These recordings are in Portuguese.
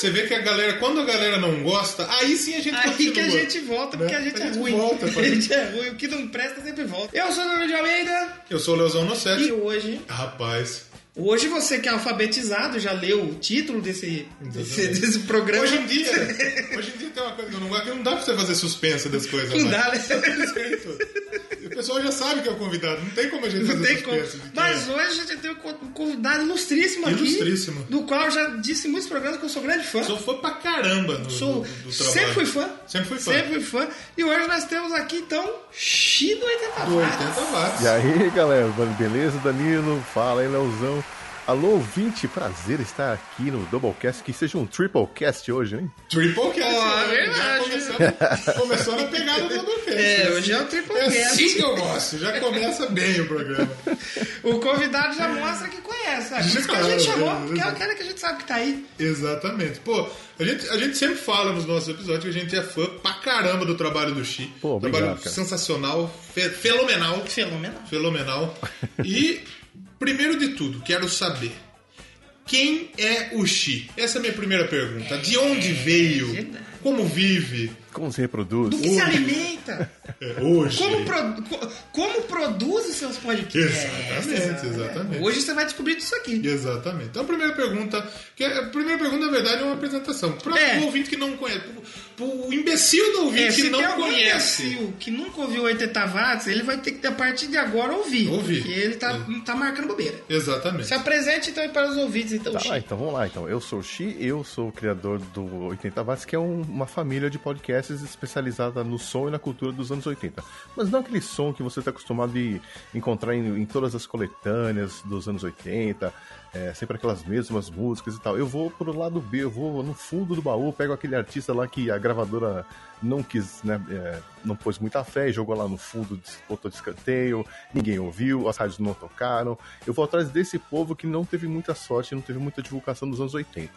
Você vê que a galera, quando a galera não gosta, aí sim a gente Aí continua. que a gente volta, porque Né? a gente A é gente ruim. volta, a gente é ruim, o que não presta sempre volta. Eu sou o Leonardo de Almeida Eu sou o Leozão no set. e hoje, Rapaz, hoje você que é alfabetizado, já leu o título desse, desse, desse programa. hoje em dia, hoje em dia tem uma coisa que eu não gosto, que não dá pra você fazer suspense das coisas. Não mais. dá, né? pessoal já sabe que é o convidado, não tem como a gente Não fazer tem como. Mas é. hoje a gente tem um convidado ilustríssimo aqui. Ilustríssimo. Do qual eu já disse em muitos programas que eu sou grande fã. Sou fã pra caramba do, Sou- do, do trabalho. sempre fui fã. Sempre fui fã. Sempre fui fã. E hoje nós temos aqui, então, Xi do 80 Do watts. 80 watts. E aí, galera, beleza? Danilo, fala aí, Leozão. Alô, ouvinte, prazer estar aqui no Doublecast, que seja um Triplecast hoje, hein? Triplecast. Né? é Já verdade. começou, começou na pegada do Doublecast. É, hoje é o Triplecast. É assim que eu gosto, já começa bem o programa. O convidado já mostra que conhece? Por isso que a gente chamou, é, porque é é. aquele que a gente sabe que tá aí. Exatamente. Pô, a gente, a gente sempre fala nos nossos episódios que a gente é fã pra caramba do trabalho do Xi. Pô, obrigado, trabalho cara. sensacional, fe- fenomenal. Fenomenal. Fenomenal. E, primeiro de tudo, quero saber. Quem é o Xi? Essa é a minha primeira pergunta. De onde veio? Verdade. Como vive? Como se reproduz? Do que se alimenta? É, hoje. Como, pro- co- como produz os seus podcasts? Exatamente, exatamente. Hoje você vai descobrir disso aqui. Exatamente. Então a primeira pergunta, que é- a primeira pergunta na verdade é uma apresentação. Para É. o ouvinte que não conhece, para o imbecil do ouvinte É, que não conhece. imbecil que nunca ouviu 80 watts, ele vai ter que, a partir de agora, ouvir. Ouvir. Porque ele tá, tá marcando bobeira. Exatamente. Se apresente, então, para os ouvintes, então, Tá Xi. lá, então vamos lá. Então, eu sou o Xi, eu sou o criador do 80 Watts, que é um- uma família de podcasts especializada no som e na cultura dos anos 80. Mas não aquele som que você está acostumado de encontrar em, em todas as coletâneas dos anos 80, é, sempre aquelas mesmas músicas e tal. Eu vou pro lado B, eu vou no fundo do baú, pego aquele artista lá que a gravadora não quis, né, é, não pôs muita fé jogou lá no fundo, botou de escanteio, ninguém ouviu, as rádios não tocaram. Eu vou atrás desse povo que não teve muita sorte, não teve muita divulgação nos anos 80.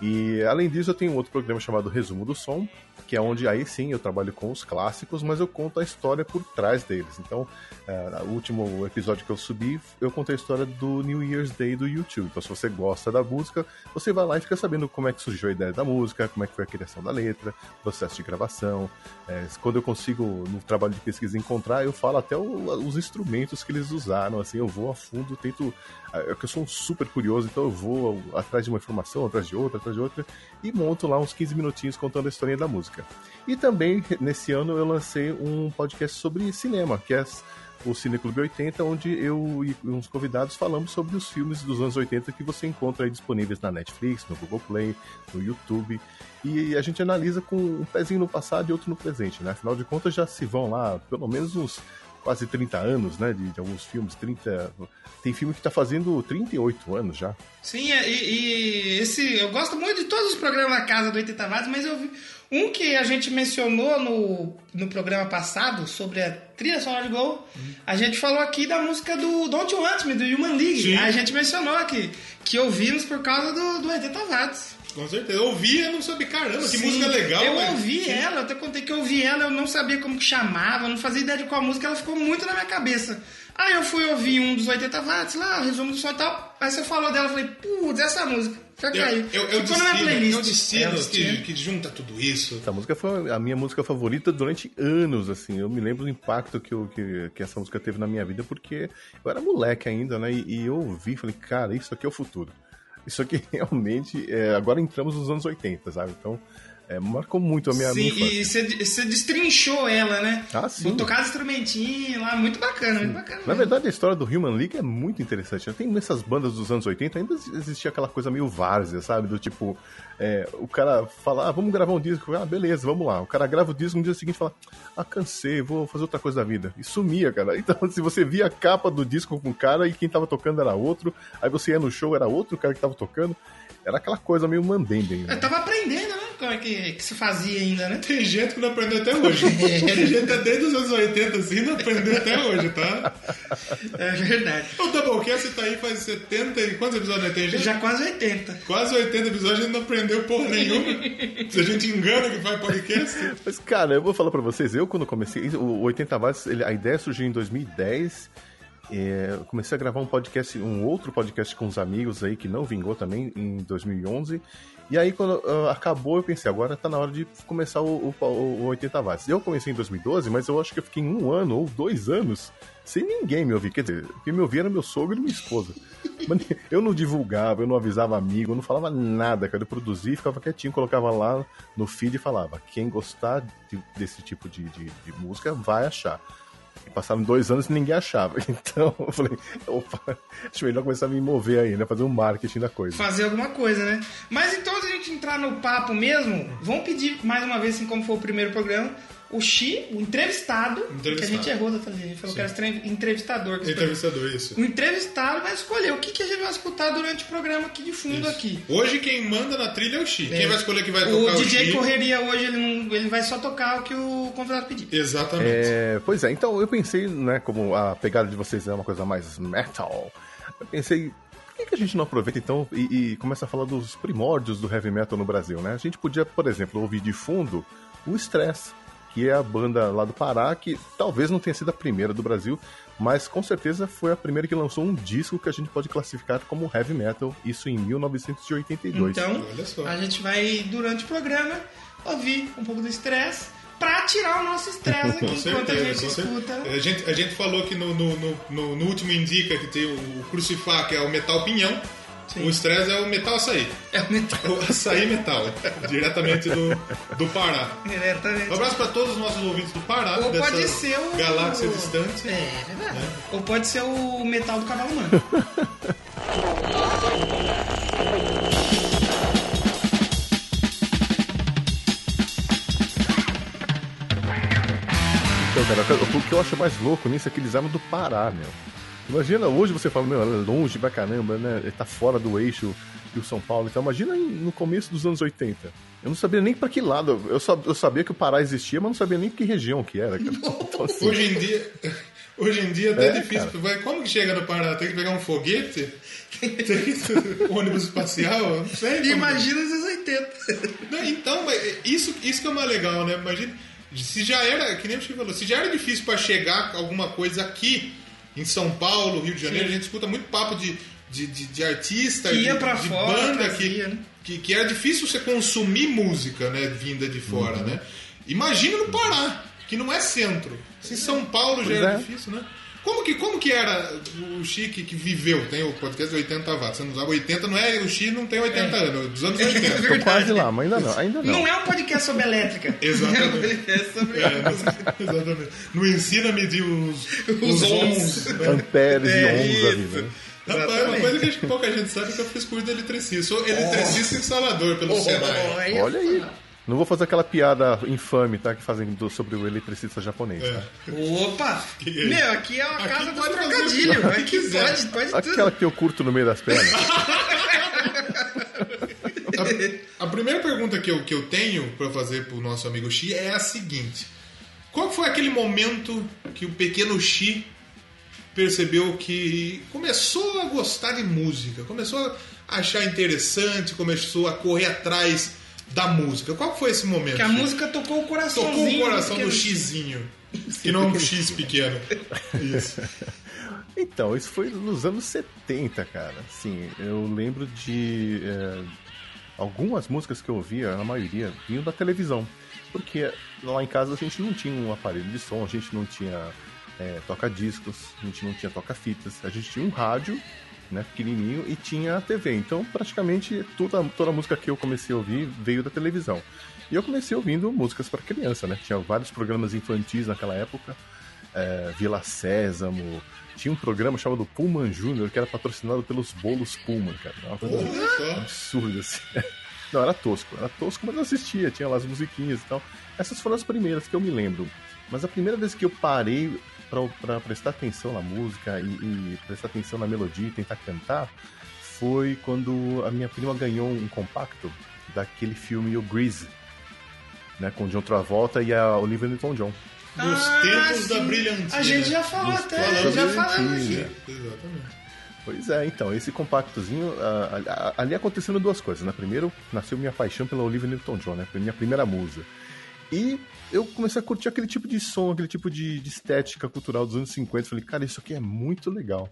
E além disso, eu tenho um outro programa chamado Resumo do Som, que é onde aí sim eu trabalho com os clássicos, mas eu conto a história por trás deles. Então, é, o último episódio que eu subi, eu contei a história do New Year's Day do YouTube. Então, se você gosta da música, você vai lá e fica sabendo como é que surgiu a ideia da música, como é que foi a criação da letra, processo de gravação. É, quando eu consigo, no trabalho de pesquisa, encontrar, eu falo até o- os instrumentos que eles usaram. Assim, eu vou a fundo, tento. É que eu sou um super curioso, então eu vou atrás de uma informação, atrás de outra, atrás de outra, e monto lá uns 15 minutinhos contando a historinha da música. E também, nesse ano, eu lancei um podcast sobre cinema, que é o Cineclube 80, onde eu e uns convidados falamos sobre os filmes dos anos 80 que você encontra aí disponíveis na Netflix, no Google Play, no YouTube. E a gente analisa com um pezinho no passado e outro no presente, né? Afinal de contas, já se vão lá pelo menos uns quase 30 anos, né? De, de alguns filmes, 30. Tem filme que tá fazendo 38 anos já. Sim, é, e, e esse. Eu gosto muito de todos os programas da casa do 80 watts, mas eu vi. Um que a gente mencionou no, no programa passado sobre a trilha sonora de Gol, a gente falou aqui da música do Don't You Want Me, do Human League. Sim. A gente mencionou aqui que ouvimos por causa do, do 80 watts. Com certeza. Eu ouvia e não sabia, caramba, que Sim, música legal. Eu mas- ouvi ela, eu até contei que eu ouvi ela, eu não sabia como que chamava, não fazia ideia de qual música, ela ficou muito na minha cabeça. Aí eu fui ouvir um dos 80 watts lá, resumo do som e tal. Aí você falou dela, eu falei, putz, essa música. Já Eu, caiu. eu, eu, Ficou na playlist. eu destino É o que, que junta tudo isso. Essa música foi a minha música favorita durante anos, assim. Eu me lembro do impacto que, eu, que, que essa música teve na minha vida, porque eu era moleque ainda, né? E, e eu ouvi falei, cara, isso aqui é o futuro. Isso aqui realmente. é, agora entramos nos anos 80, sabe? Então, é, marcou muito a minha, minha Sim, infância. e você, destrinchou ela, né? Ah, sim. Tocar instrumentinho lá, muito bacana, muito bacana. Na verdade, a história do Human League é muito interessante. né? Tem nessas bandas dos anos 80 ainda existia aquela coisa meio várzea, sabe? Do tipo, é, o cara fala, ah, vamos gravar um disco. Ah, beleza, vamos lá. O cara grava o disco no dia seguinte fala, ah, cansei, vou fazer outra coisa da vida. E sumia, cara. Então, se você via a capa do disco com o cara e quem tava tocando era outro, aí você ia no show, era outro cara que tava tocando. Era aquela coisa meio. Eu Né? tava aprendendo, né? Como é que, que se fazia ainda, né? Tem gente que não aprendeu até hoje. Tem gente que desde os anos 80 assim não aprendeu até hoje, tá? É verdade. O Doublecast tá aí faz 70 e quantos episódios tem, gente? Já quase 80. Quase 80 episódios a gente não aprendeu porra nenhuma. Se a gente engana que faz podcast. Mas, cara, eu vou falar pra vocês, eu quando comecei, o 80 watts, ele- a ideia surgiu em 2010 é, eu comecei a gravar um podcast, um outro podcast com os amigos aí que não vingou também em 2011. E aí, quando uh, acabou, eu pensei, agora tá na hora de começar o, o, o 80 watts. Eu comecei em 2012, mas eu acho que eu fiquei um ano ou dois anos sem ninguém me ouvir. Quer dizer, quem me ouvia era meu sogro e minha esposa. Mas eu não divulgava, eu não avisava amigo, eu não falava nada, cara. Eu produzia, ficava quietinho, colocava lá no feed e falava: quem gostar de, desse tipo de, de, de música vai achar. Passaram dois anos e ninguém achava. Então eu falei, opa, acho melhor começar a me mover aí, né? Fazer um marketing da coisa. Fazer alguma coisa, né? Mas então, a gente entrar no papo mesmo, vamos pedir mais uma vez, assim como foi o primeiro programa, o Xi, o entrevistado, entrevistado. que a gente errou da a gente falou Sim. que era entrevistador. Que entrevistador, isso. O entrevistado vai escolher o que, que a gente vai escutar durante o programa aqui de fundo isso. aqui. Hoje quem manda na trilha é o Xi. É. Quem vai escolher que vai tocar o, o DJ Xi? Correria hoje, ele, não, ele vai só tocar o que o convidado pedir. Exatamente. É, pois é, então eu pensei, né, como a pegada de vocês é uma coisa mais metal, eu pensei, por que, que a gente não aproveita então e, e, começa a falar dos primórdios do heavy metal no Brasil, né? A gente podia, por exemplo, ouvir de fundo o Stress, que é a banda lá do Pará, que talvez não tenha sido a primeira do Brasil, mas com certeza foi a primeira que lançou um disco que a gente pode classificar como heavy metal, isso em 1982. Então, a gente vai, durante o programa, ouvir um pouco do estresse pra tirar o nosso estresse aqui enquanto a gente escuta. A gente, a gente falou que no, no, no, no, último Indica que tem o Crucifá, que é o metal pinhão. Sim. O Stress é o metal açaí. É o metal. O açaí metal. diretamente do, do Pará. Diretamente. Um abraço para todos os nossos ouvintes do Pará. Ou pode ser o. Galáxia distante. É, é verdade. É. Ou pode ser o metal do cavalo humano. Então, cara, o que eu acho mais louco nisso é que eles eram do Pará, meu. Imagina, hoje você fala, meu, é longe pra caramba, né? Ele tá fora do eixo do São Paulo. Então, imagina no começo dos anos 80. Eu não sabia nem pra que lado. Eu, só, eu sabia que o Pará existia, mas não sabia nem que região que era. Então, assim... Hoje em dia. Hoje em dia é até é, difícil. Cara. Como que chega no Pará? Tem que pegar um foguete? Tem um ônibus espacial? Não sei. Imagina os anos 80. Não, então, isso, isso que é mais legal, né? Imagina. Se já era, que nem o Chico falou, se já era difícil para chegar alguma coisa aqui, em São Paulo, Rio de Janeiro, Sim. a gente escuta muito papo de, de, de, de artista, de, de fora, banda que, né? que, que era difícil você consumir música né, vinda de fora, uhum. né? Imagina no Pará, que não é centro. Se São Paulo já era é. difícil, né? Como que, como que era o Chique que viveu? Tem o podcast de 80 watts. Você não sabe, 80 não é. O Chique não tem 80 é. anos, dos anos 80. É Tô quase lá, mas ainda não. Ainda não. não é um podcast sobre elétrica. Exatamente. É um podcast sobre é, Exatamente. Não ensina a medir os, os, os ohms. Né? Amperes é, e ohms ali, né? Rapaz, uma coisa que acho que pouca gente sabe é que eu fiz curso de eletricista. Sou eletricista oh. instalador pelo oh, Senai. Olha aí. Não vou fazer aquela piada infame, tá? Que fazem do, sobre o eletricista japonês, tá? É. Opa! Meu, aqui é uma aqui casa do trocadilho. Aqui pode, pode Aquela tudo. que eu curto no meio das pernas. a, a, primeira pergunta que eu, que eu tenho para fazer pro nosso amigo Xi é a seguinte. Qual foi aquele momento que o pequeno Xi percebeu que começou a gostar de música, começou a achar interessante, começou a correr atrás da música. Qual foi esse momento? Que a música tocou o coração. Tocou o coração do xizinho. Que não um X pequeno. Isso. Então, isso foi nos anos 70, cara. Sim, eu lembro de. É, algumas músicas que eu ouvia, a maioria, vinham da televisão. Porque lá em casa a gente não tinha um aparelho de som, a gente não tinha é, toca-discos, a gente não tinha toca-fitas, a gente tinha um rádio né, pequenininho, e tinha a TV. Então, praticamente, toda, toda a música que eu comecei a ouvir veio da televisão. E eu comecei ouvindo músicas para criança, né? Tinha vários programas infantis naquela época. É, Vila Sésamo. Tinha um programa chamado Pullman Júnior que era patrocinado pelos bolos Pullman, cara. Uma coisa absurda, assim. Não, era tosco. Era tosco, mas eu assistia. Tinha lá as musiquinhas e tal. Essas foram as primeiras que eu me lembro. Mas a primeira vez que eu parei para prestar atenção na música e, e, prestar atenção na melodia e tentar cantar foi quando a minha prima ganhou um compacto daquele filme O Grease, né, com John Travolta e a Olivia Newton-John. Nos ah, tempos sim. da brilhantina. A gente já falou até, já falamos aqui. Exatamente. Pois é, então, esse compactozinho, ali acontecendo duas coisas, né? Primeiro, nasceu minha paixão pela Olivia Newton-John, né? Foi minha primeira musa. E eu comecei a curtir aquele tipo de som, aquele tipo de, de estética cultural dos anos 50. Falei, cara, isso aqui é muito legal.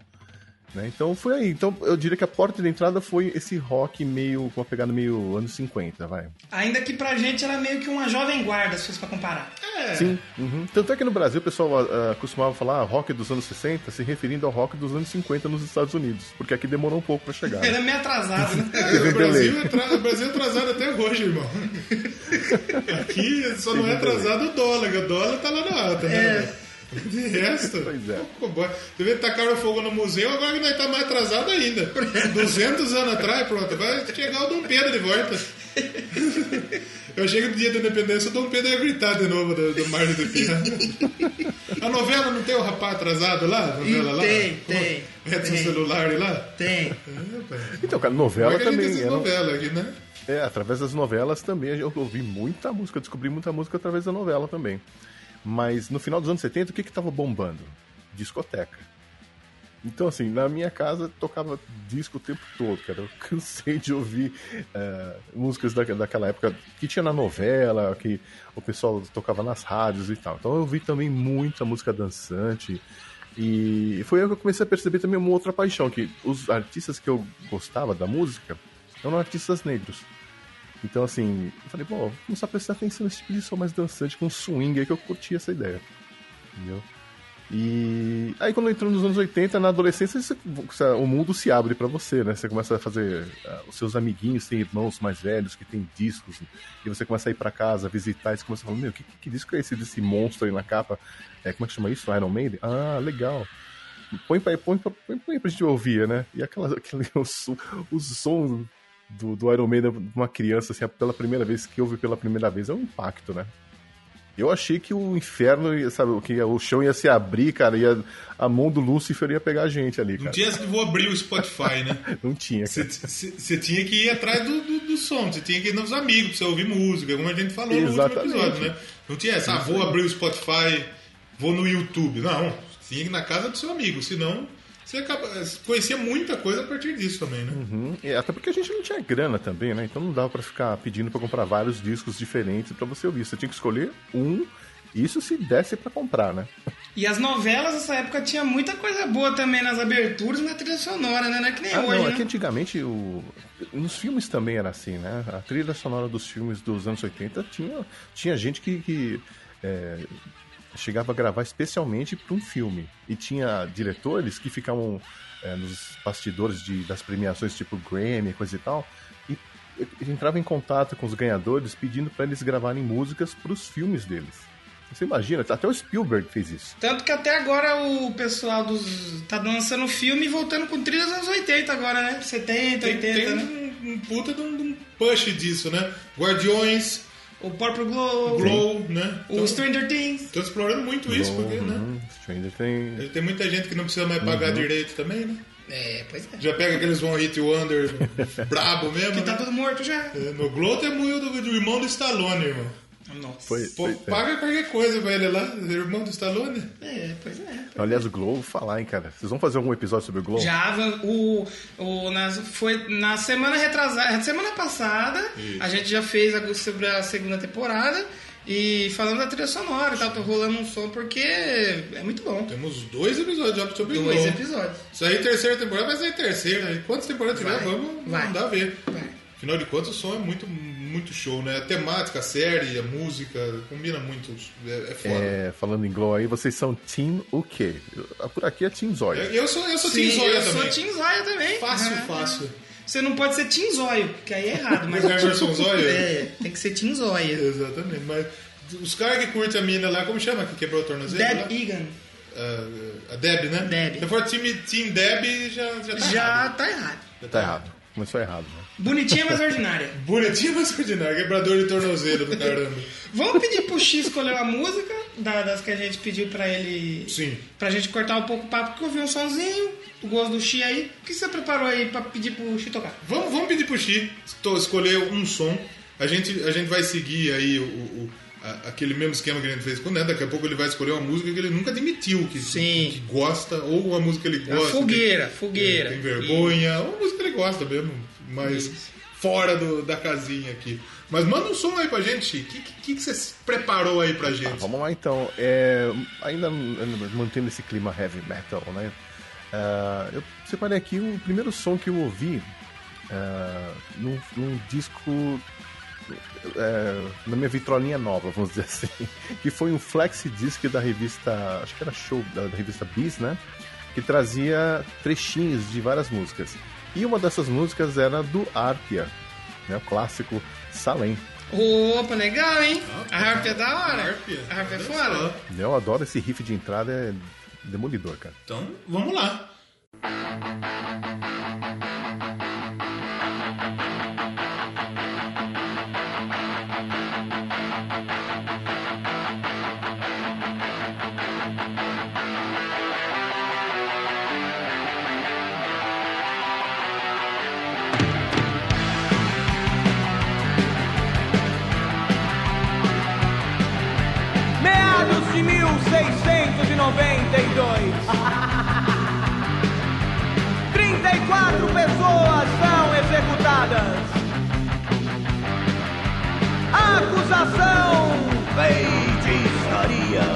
Né? Então foi aí. Então eu diria que a porta de entrada foi esse rock meio com uma pegada meio anos 50, vai. Ainda que pra gente era meio que uma jovem guarda, se fosse pra comparar. É. Sim. Uhum. Tanto é que no Brasil o pessoal uh, costumava falar rock dos anos 60, se referindo ao rock dos anos 50 nos Estados Unidos, porque aqui demorou um pouco pra chegar. Era meio atrasado, né? É, o, Brasil é tra... o Brasil é atrasado até hoje, irmão. Aqui só não é atrasado o dólar, o dólar tá lá na alta, né? É. De resto, Pois é. Devia tacar fogo no museu, agora que nós tá mais atrasado ainda. 200 anos atrás, pronto, vai chegar o Dom Pedro de volta. Eu chego no dia da independência, o Dom Pedro ia gritar de novo do, do Mar do Pia. A novela não tem o rapaz atrasado lá? A novela lá? Tem, tem, Edson tem. celular lá? Tem. É. Então, cara, novela é também. era- novela aqui, né? É, através das novelas também eu ouvi muita música, descobri muita música através da novela também. Mas no final dos anos 70, o que que tava bombando? Discoteca. Então, assim, na minha casa tocava disco o tempo todo, cara. Eu cansei de ouvir eh, músicas da, daquela época que tinha na novela, que o pessoal tocava nas rádios e tal. Então eu ouvi também muita música dançante. E foi aí que eu comecei a perceber também uma outra paixão, que os artistas que eu gostava da música eram artistas negros. Então, assim, eu falei, pô, começar a prestar atenção nesse tipo de som mais dançante, com swing aí que eu curti essa ideia. Entendeu? E aí, quando entrou nos anos 80, na adolescência, você- o mundo se abre pra você, né? Você começa a fazer. ah, os seus amiguinhos têm irmãos mais velhos que têm discos, e você começa a ir pra casa, visitar, e você começa a falar: Meu, que, que disco é esse desse monstro aí na capa? É, como é que chama isso? Iron Maiden? Ah, legal. Põe pra, põe, põe, põe pra gente ouvir, né? E aquela, aquele, o, som, o som do, do Iron Maiden de uma criança, assim, pela primeira vez, que ouve pela primeira vez, é um impacto, né? Eu achei que o inferno, sabe, que o chão ia se abrir, cara, ia, a mão do Lúcifer ia pegar a gente ali, Não cara. tinha essa de vou abrir o Spotify, né? Não tinha, você tinha que ir atrás do, do, do som, você tinha que ir nos amigos pra você ouvir música, como a gente falou Exatamente. no último episódio, né? Não tinha essa, ah, vou abrir o Spotify, vou no YouTube. Não, você tinha que ir na casa do seu amigo, senão você acaba, conhecia muita coisa a partir disso também, né? Uhum. E até porque a gente não tinha grana também, né? Então não dava pra ficar pedindo pra comprar vários discos diferentes pra você ouvir. Você tinha que escolher um, isso se desse pra comprar, né? E as novelas nessa época tinha muita coisa boa também nas aberturas e na trilha sonora, né? Não é que nem Ah, hoje, não, é né? que antigamente o... nos filmes também era assim, né? A trilha sonora dos filmes dos anos 80 tinha, tinha gente que, que, é, chegava a gravar especialmente para um filme. E tinha diretores que ficavam é, nos bastidores de, das premiações tipo Grammy, coisa e tal, e, e entrava em contato com os ganhadores pedindo para eles gravarem músicas para os filmes deles. Você imagina, até o Spielberg fez isso. Tanto que até agora o pessoal dos. tá lançando filme e voltando com trilhas dos anos 80 agora, né? 70, Tem, 80, tem né? um, um puta de um, de um push disso, né? Guardiões, O Purple Glow, Glow, né? o Stranger Things. Estão explorando muito isso, porque, né? Uhum, Stranger tem. Tem muita gente que não precisa mais Uhum. pagar direito também, né? É, pois é. Já pega aqueles One Hit Wonder brabo mesmo, Que tá né? tudo morto já. É, No Glow tem muito do, do irmão do Stallone, irmão. Nossa. Foi, Pô, foi- paga qualquer coisa pra ele lá, irmão do Stallone. É, pois é. Aliás, o Globo, falar, hein, cara. Vocês vão fazer algum episódio sobre o Globo? Já o, o nas, foi na semana retrasada, semana passada, Isso. a gente já fez a- sobre a segunda temporada e falando da trilha sonora e tal, tô rolando um som porque é muito bom. Temos dois episódios já sobre o Dois episódios. Isso aí, terceira temporada, vai sair terceira. E quantas temporadas tiver, Vai. vamos Vai. mandar ver. Vai. Afinal de contas, o som é muito, muito show, né? A temática, a série, a música, combina muito. É, é foda. É, falando em Glow aí, vocês são Team o quê? Eu- Por aqui é Team Zóia. Eu, eu sou, eu sou Sim, Tim Zóia eu também. sou Tim Zóia também. Fácil, É. fácil. Você não pode ser Tim Zóio, que aí é errado. Mas é Emerson Zóia? É, tem que ser Tim Zóia. Exatamente. Mas os caras que curtem a mina lá, como chama? Que quebrou o tornozelo? lá? Deb Egan. Ah, a Deb, né? Deb. Se for time Team Deb, já, já tá Já errado. tá errado. Tá errado. Começou errado, né? Bonitinha, mas ordinária. Bonitinho, mas ordinário. Quebrador de tornozelo do caramba. Vamos pedir pro X escolher uma música da- das que a gente pediu pra ele. Sim. Pra gente cortar um pouco o papo, porque eu vi um sonzinho, o gosto do X aí. O que você preparou aí pra pedir pro X tocar? Vamos, vamos pedir pro Xi to- escolher um som. A gente, a gente vai seguir aí o, o- a- aquele mesmo esquema que a gente fez com o Neto. Daqui a pouco ele vai escolher uma música que ele nunca admitiu que, Sim. que gosta, ou uma música que ele gosta. fogueira, que- fogueira. Tem vergonha, ou uma música que ele gosta mesmo. Mas Isso. fora do, da casinha aqui. Mas manda um som aí pra gente. O que, que, que você preparou aí pra gente? Vamos lá então. É, ainda mantendo esse clima heavy metal, né? Uh, eu separei aqui o primeiro som que eu ouvi uh, num, num, disco uh, na minha vitrolinha nova, vamos dizer assim, que foi um flexi disc da revista, acho que era show da, da revista Bis, né? Que trazia trechinhos de várias músicas. E uma dessas músicas era do Arpia, né? O clássico Salem. Opa, legal, hein? a harp é da hora. A harp é foda. Eu adoro esse riff de entrada, é demolidor, cara. Então, vamos lá. de 1692. 34 pessoas são executadas. Acusação feitiçaria.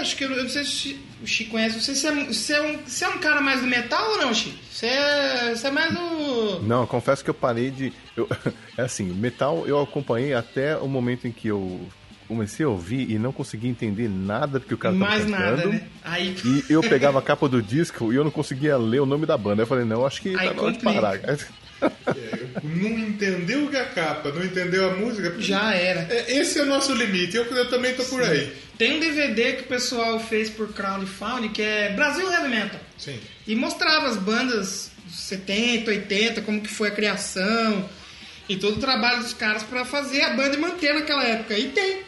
Acho que eu, eu não sei se o Chico conhece. Se é, é um, se é um cara mais do metal ou não, Chico. Você é, você é mais do. Não, eu confesso que eu parei de. eu- é assim, metal eu acompanhei até o momento em que eu comecei a ouvir e não consegui entender nada do que o cara tava mais cantando. nada, né? Aí. E eu pegava a capa do disco e eu não conseguia ler o nome da banda. Eu falei, não, acho que Aí tá na hora de parar. É, não entendeu o que a capa, não entendeu a música. Já era. É, Esse é o nosso limite, eu, eu também tô por aí. Tem um DVD que o pessoal fez por crowdfunding que é Brasil Heavy Metal. Sim. E mostrava as bandas dos 70, 80, como que foi a criação e todo o trabalho dos caras pra fazer a banda e manter naquela época. E tem.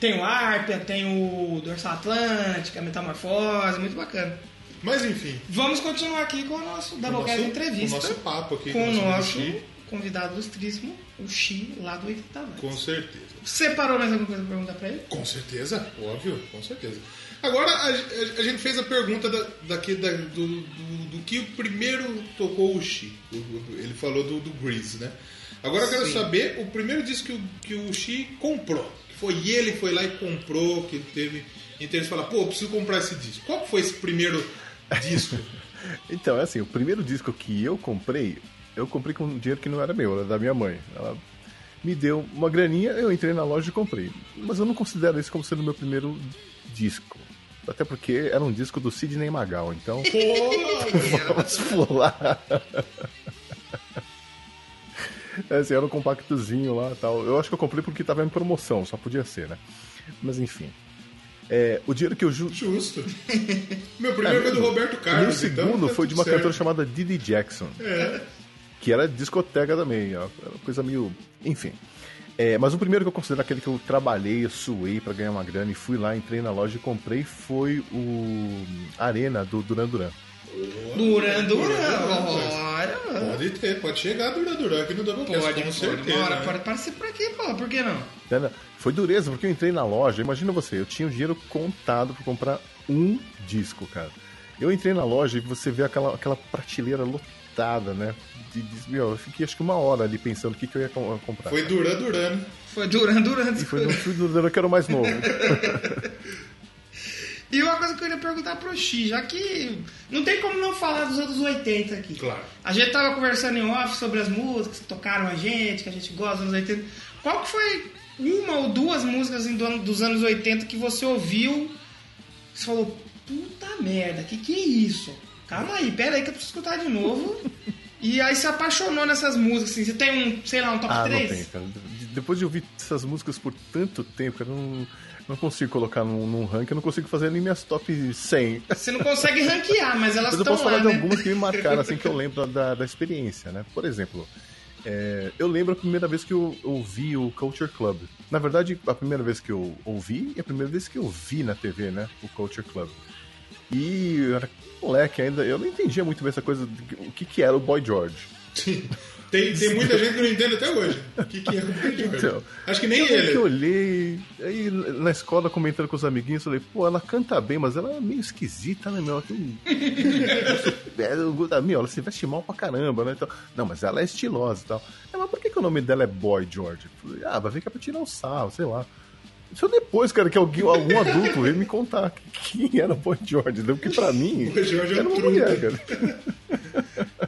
Tem o Arpia, tem o Dorsal Atlântica, Metamorfose, muito bacana. Mas enfim, Vamos continuar aqui com o nosso Doublecast Entrevista. o nosso papo aqui com o nosso convidado ilustríssimo, o Xi, lá do 80 Watts. Com certeza. Separou mais alguma coisa pra perguntar pra ele? Com certeza, óbvio, com certeza. Agora a, a- a gente fez a pergunta da, daqui, da- do, do, do que o primeiro tocou o Xi. Ele falou do, do Grease, né? Agora eu quero Sim. saber o primeiro disco que o, que o Xi comprou. Foi ele que foi lá e comprou, que teve interesse de falar, pô, preciso comprar esse disco. Qual foi esse primeiro disco? Então, é assim, o primeiro disco que eu comprei, eu comprei com dinheiro que não era meu, era da minha mãe. Ela me deu uma graninha, eu entrei na loja e comprei. Mas eu não considero isso como sendo o meu primeiro disco. Até porque era um disco do Sidney Magal, então vamos pular. É, assim, era um compactozinho lá e tal. Eu acho que eu comprei porque tava em promoção, só podia ser, né? Mas enfim. É, o dinheiro que eu ju... Justo. Meu primeiro foi do Roberto O Carlos. meu segundo então tá foi de uma certo. cantora chamada Didi Jackson. Que era discoteca também, ó, era uma coisa meio. Enfim. É, mas o primeiro que eu considero aquele que eu trabalhei, eu suei pra ganhar uma grana e fui lá, entrei na loja e comprei foi o Arena do Duran Duran. Duran Duran. Duran, Ora, Pode ter, pode chegar Duran Duran aqui no Doublecast, Pode, com pode, certeza. bora, né? pode aparecer por aqui, pô, por que não? Foi dureza, porque eu entrei na loja, imagina você, eu tinha o dinheiro contado pra comprar um disco, cara. Eu entrei na loja e você vê aquela, aquela prateleira lotada, né? De, de- meu, eu fiquei acho que uma hora ali pensando o que, que eu ia com- comprar. Foi Duran Duran. Foi Duran Duran. E foi do Duran que era o mais novo. E uma coisa que eu queria perguntar pro X, já que não tem como não falar dos anos 80 aqui. Claro. A gente tava conversando em off sobre as músicas que tocaram a gente, que a gente gosta dos anos 80. Qual que foi uma ou duas músicas em do ano- dos anos 80 que você ouviu e você falou, puta merda, que que é isso? Calma aí, pera aí que eu preciso escutar de novo. e aí se apaixonou nessas músicas, assim. Você tem um, sei lá, um top Ah, 3? não tem, cara. De- Depois de ouvir essas músicas por tanto tempo, cara, eu não, não consigo colocar num, num ranking, eu não consigo fazer nem minhas top 100. Você não consegue ranquear, mas elas Mas eu estão posso lá, falar de né? algumas que me marcaram, assim, que eu lembro da, da experiência, né? Por exemplo, é, eu lembro a primeira vez que eu ouvi o Culture Club. Na verdade, a primeira vez que eu ouvi e a primeira vez que eu vi na TV, né? O Culture Club. E eu era moleque ainda, eu não entendia muito bem essa coisa, de, o que, que era o Boy George. Tem, tem muita gente que não entende até hoje. O que, que é o Boy George? Então, Acho que nem eu ele. que eu olhei, aí na escola comentando com os amiguinhos, eu falei, pô, ela canta bem, mas ela é meio esquisita, né, meu? Ela. É, meu, ela se veste mal pra caramba, né? Então, não, mas ela é estilosa e tal. É, mas por que, que o nome dela é Boy George? Falei, ah, vai ver que é pra tirar o sarro, sei lá. Só depois, cara, que alguém, algum adulto veio me contar quem era o Boy George. Deu que pra mim. Boy George é era um uma truta. mulher, cara.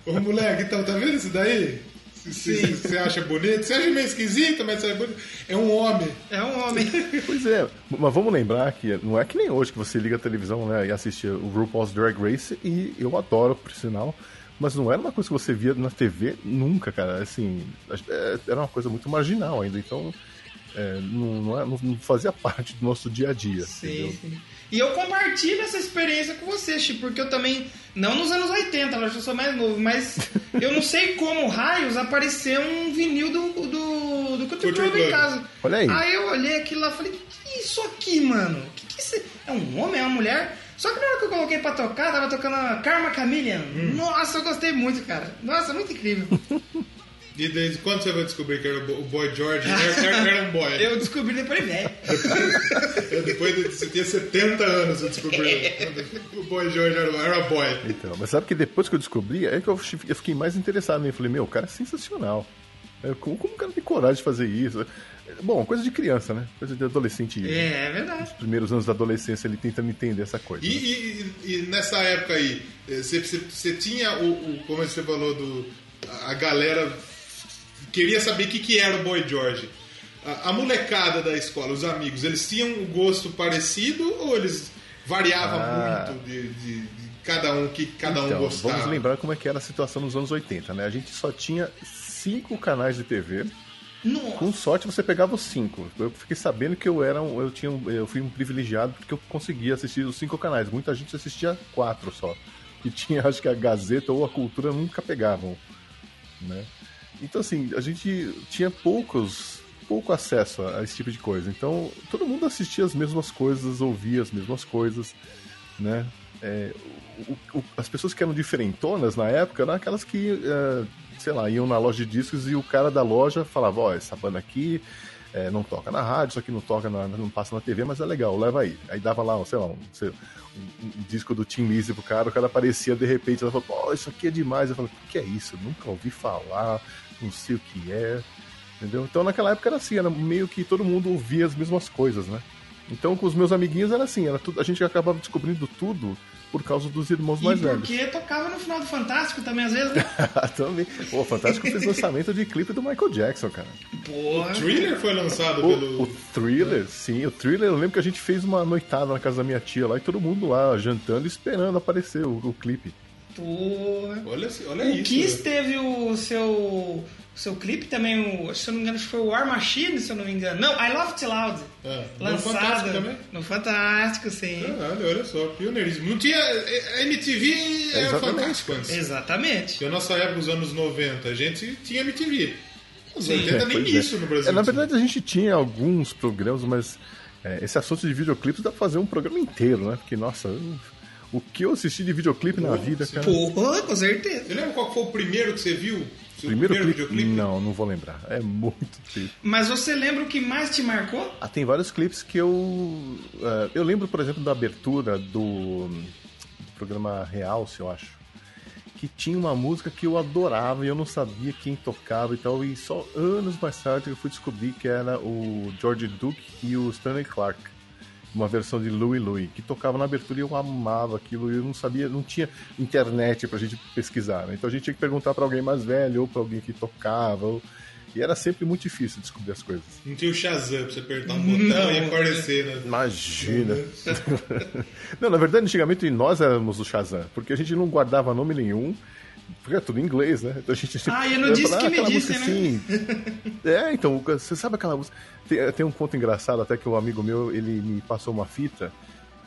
Ô moleque, então, tá vendo isso daí? Se Você acha bonito? Você acha meio esquisito, mas você é bonito. É um homem. É um homem. Pois é, mas vamos lembrar que não é que nem hoje que você liga a televisão né, e assiste o RuPaul's Drag Race, e eu adoro, por sinal, mas não era uma coisa que você via na TV nunca, cara. Assim, é, era uma coisa muito marginal ainda, então é, não, não é- não- não fazia parte do nosso dia a dia. Sim, entendeu? sim. E eu compartilho essa experiência com você, Chico, porque eu também, não nos anos 80, lógico que eu sou mais novo, mas eu não sei como raios apareceu um vinil do, do, do Culture Culture Club em casa. Olha aí. Aí eu olhei aquilo lá e falei, que que é isso aqui, mano? Que que é isso? É um homem, é uma mulher? Só que na hora que eu coloquei pra tocar, tava tocando a Karma Chameleon. Hum. Nossa, eu gostei muito, cara. Nossa, muito incrível. E desde quando você vai descobrir que era o Bo- o Boy George? Era, era- era um boy. Eu descobri depois velho. Eu, depois de você tinha 70 anos, eu descobri. o Boy George era, era boy. Então, mas sabe que depois que eu descobri, é que eu fi- eu fiquei mais interessado nele. Eu falei, meu, o cara é sensacional. É, Como, como o cara tem coragem de fazer isso? Bom, coisa de criança, né? Coisa de adolescente. É, é verdade. Primeiros anos da adolescência, ele tentando entender essa coisa. E, né? e- e- e nessa época aí, eh, você, você- você tinha o, o- Como você falou, do, a galera queria saber o que, que era o Boy George. A, a molecada da escola, os amigos, eles tinham um gosto parecido ou eles variavam Ah. muito de, de- de cada um que cada um Então, gostava? vamos lembrar como é que era a situação nos anos 80, né? A gente só tinha cinco canais de TV. Nossa. Com sorte você pegava os cinco. Eu fiquei sabendo que eu era um, eu tinha um- eu fui um privilegiado porque eu conseguia assistir os cinco canais. Muita gente assistia quatro só. E tinha, acho que a Gazeta ou a Cultura nunca pegavam, né? Então assim, a gente tinha poucos pouco acesso a, esse tipo de coisa. Então, todo mundo assistia as mesmas coisas, ouvia as mesmas coisas, né? É, o- o- as pessoas que eram diferentonas na época eram aquelas que, é, sei lá, iam na loja de discos e o cara da loja falava, ó, essa banda aqui é, não toca na rádio, isso aqui não toca, na- não passa na TV, mas é legal, leva aí. Aí dava lá, sei lá, um, sei- um- disco do Tim Lizzy pro cara, o cara aparecia de repente, ela falou, pô, isso aqui é demais. Eu falei, o que é isso? Nunca ouvi falar, não sei o que é. Entendeu? Então naquela época era assim, era meio que todo mundo ouvia as mesmas coisas, né? Então com os meus amiguinhos era assim, era tudo, a gente acabava descobrindo tudo por causa dos irmãos mais e velhos. porque tocava no final do Fantástico também, às vezes, né? Também. Pô, o Fantástico fez lançamento de clipe do Michael Jackson, cara. Porra. Thriller foi lançado O, pelo. o Thriller, sim, o Thriller, eu lembro que a gente fez uma noitada na casa da minha tia lá e todo mundo lá jantando e esperando aparecer o, o clipe. Olha, olha O isso. Kiss né? teve o seu, o seu clipe também, o, se eu não me engano, acho que foi o War Machine, se eu não me engano. Não, I Love It Loud. É, no Lançado Fantástico também? No Fantástico, sim. Caralho, olha só, pioneirismo. Não tinha. A MTV era Exatamente. fantástico antes. Exatamente. Porque a nossa época, os anos 90, a gente tinha MTV. Os Sim. 80 nem Pois é. isso no Brasil. É, na verdade, a gente tinha alguns programas, mas é, esse assunto de videoclipes dá pra fazer um programa inteiro, né? Porque, nossa, o, o que eu assisti de videoclipe na vida, cara. Porra, com certeza. Você lembra qual foi o primeiro que você viu? Seu Primeiro, clipe? videoclipe? Não, não vou lembrar. É muito clipe. Mas você lembra o que mais te marcou? Ah, tem vários clipes que eu. eh, eu lembro, por exemplo, da abertura do programa Realce, eu acho. Que tinha uma música que eu adorava e eu não sabia quem tocava e tal. E só anos mais tarde eu fui descobrir que era o George Duke e o Stanley Clark. Uma versão de Louie Louie, que tocava na abertura e eu amava aquilo. Eu não sabia, não tinha internet pra gente pesquisar. Né? Então a gente tinha que perguntar pra alguém mais velho ou pra alguém que tocava. ou- E era sempre muito difícil descobrir as coisas. Não tinha o Shazam pra você apertar um botão e aparecer, né? Imagina. não, na verdade, antigamente nós éramos o Shazam, porque a gente não guardava nome nenhum, porque é tudo em inglês, né? Então a gente Ah, eu não disse falava, que me aquela disse, música assim. é, então, você sabe aquela música. Tem, tem um ponto engraçado, até que um amigo meu, ele me passou uma fita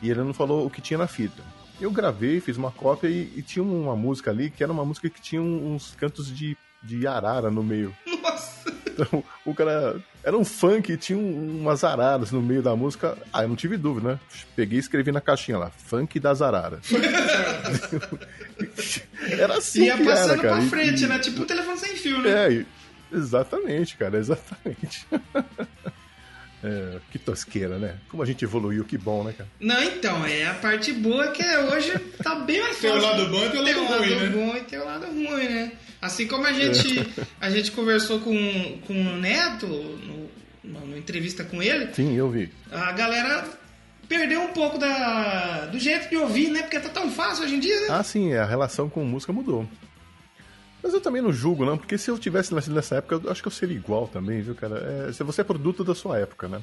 e ele não falou o que tinha na fita. Eu gravei, fiz uma cópia e, e tinha uma música ali que era uma música que tinha uns cantos de, de arara no meio. Nossa. Então, o cara era um funk e tinha um- umas araras no meio da música. Ah, eu não tive dúvida, né? Peguei e escrevi na caixinha lá, funk das araras. era assim Ia que passando era, cara. pra frente, e- né? Tipo um telefone sem fio, né? É, exatamente, cara, exatamente. É, que tosqueira, né? Como a gente evoluiu, que bom, né, cara? Não, então, é a parte boa que é hoje tá bem mais Tem fácil. o lado bom e tem o Tem lado o lado ruim, né? bom e tem o lado ruim, né? Assim como a gente, a gente conversou com, com o Neto no, no- no entrevista com ele, Sim, eu vi. a galera perdeu um pouco da, do jeito de ouvir, né? Porque tá tão fácil hoje em dia, né? Ah, sim, a relação com música mudou. Mas eu também não julgo, não, porque se eu tivesse nascido nessa época, eu acho que eu seria igual também, viu, cara? É, se você é produto da sua época, né?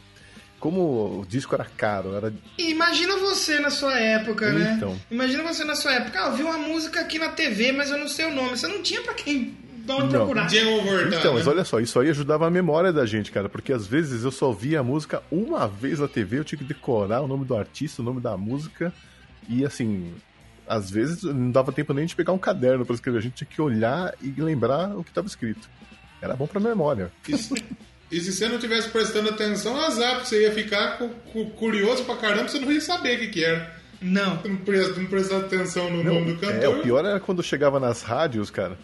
Como o disco era caro, era. E imagina você na sua época, né? Então. Imagina você na sua época. Ah, eu vi uma música aqui na TV, mas eu não sei o nome. Você não tinha pra quem Não. procurar. Então, né? mas olha só, isso aí ajudava a memória da gente, cara, porque às vezes eu só via a música uma vez na TV, eu tinha que decorar o nome do artista, o nome da música, e assim, às vezes não dava tempo nem de pegar um caderno pra escrever, a gente tinha que olhar e lembrar o que estava escrito. Era bom pra memória. E se- E se você não tivesse prestando atenção, azar, porque você ia ficar cu- cu- curioso pra caramba, você não ia saber o que, que era. Não. Não, pre- não prestar atenção no Não, nome do cantor. é, o pior era quando eu chegava nas rádios, cara,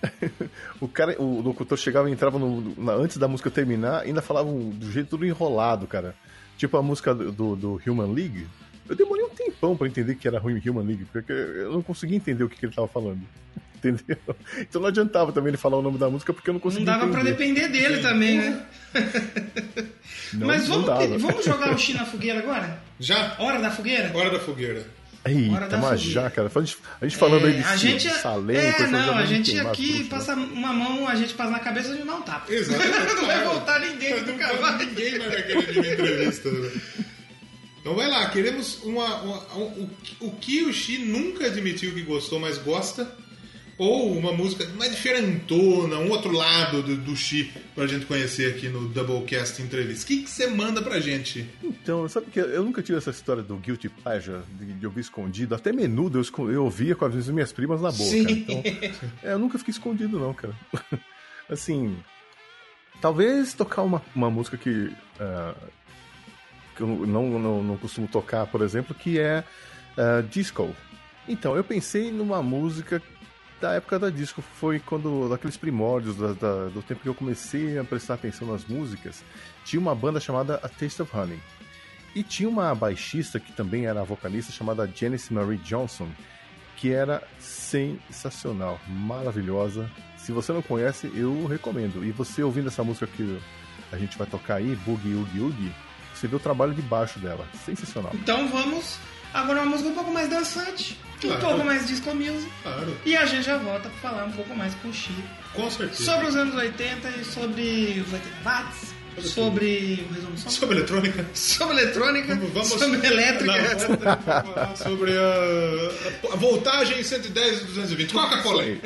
o cara, o locutor chegava e entrava no, na- antes da música terminar, ainda falava um- do jeito tudo enrolado, cara. Tipo a música do, do- do Human League. Eu demorei um tempão pra entender que era ruim Human League, porque eu não conseguia entender o que, que ele tava falando. Entendeu? Então não adiantava também ele falar o nome da música porque eu não Não conseguia dava pra entender. depender dele também, né? Não, Mas não vamos, dava. vamos jogar o Xi na fogueira agora? Já? Hora da fogueira? Hora da fogueira. Hora Eita, mas fogueira. já, cara. A gente, a gente falando aí de, É, a gente, Salem, é, coisa não, a gente aqui tudo, né? passa uma mão, a gente passa na cabeça e dá um tapa. Exatamente. Não vai voltar ninguém Não nunca vai-. Ninguém vai querer entrevista. né? Então vai lá, queremos uma, uma- um- o, o que o Xi nunca admitiu que gostou, mas gosta. Ou uma música mais diferentona, um outro lado do, do Xi pra gente conhecer aqui no Doublecast Entrevista. O que você manda pra gente? Então, sabe que eu nunca tive essa história do guilty pleasure, de, de ouvir escondido. Até menudo eu, eu ouvia com as minhas primas na boca. Então, é, eu nunca fiquei escondido, não, cara. assim, talvez tocar uma, uma música que, ah, que eu não, não, não costumo tocar, por exemplo, que é ah, disco. Então, eu pensei numa música da época da disco, foi quando, daqueles primórdios da- da- do tempo que eu comecei a prestar atenção nas músicas, tinha uma banda chamada A Taste of Honey. E tinha uma baixista que também era vocalista chamada Janice Marie Johnson, que era sensacional, maravilhosa. Se você não conhece, eu recomendo. E você ouvindo essa música que a gente vai tocar aí, Boogie Oogie Oogie, você vê o trabalho de baixo dela. Sensacional. Então vamos agora uma música um pouco mais dançante, um Claro. pouco mais disco music. Claro, E a gente já volta pra falar um pouco mais com o Xi com certeza. sobre os anos 80 e sobre os 80 watts, sobre o resolução, Sobre eletrônica. sobre eletrônica, Vamos sobre elétrica. Não, sobre a, a voltagem 110 e 220. Coca-Cola aí.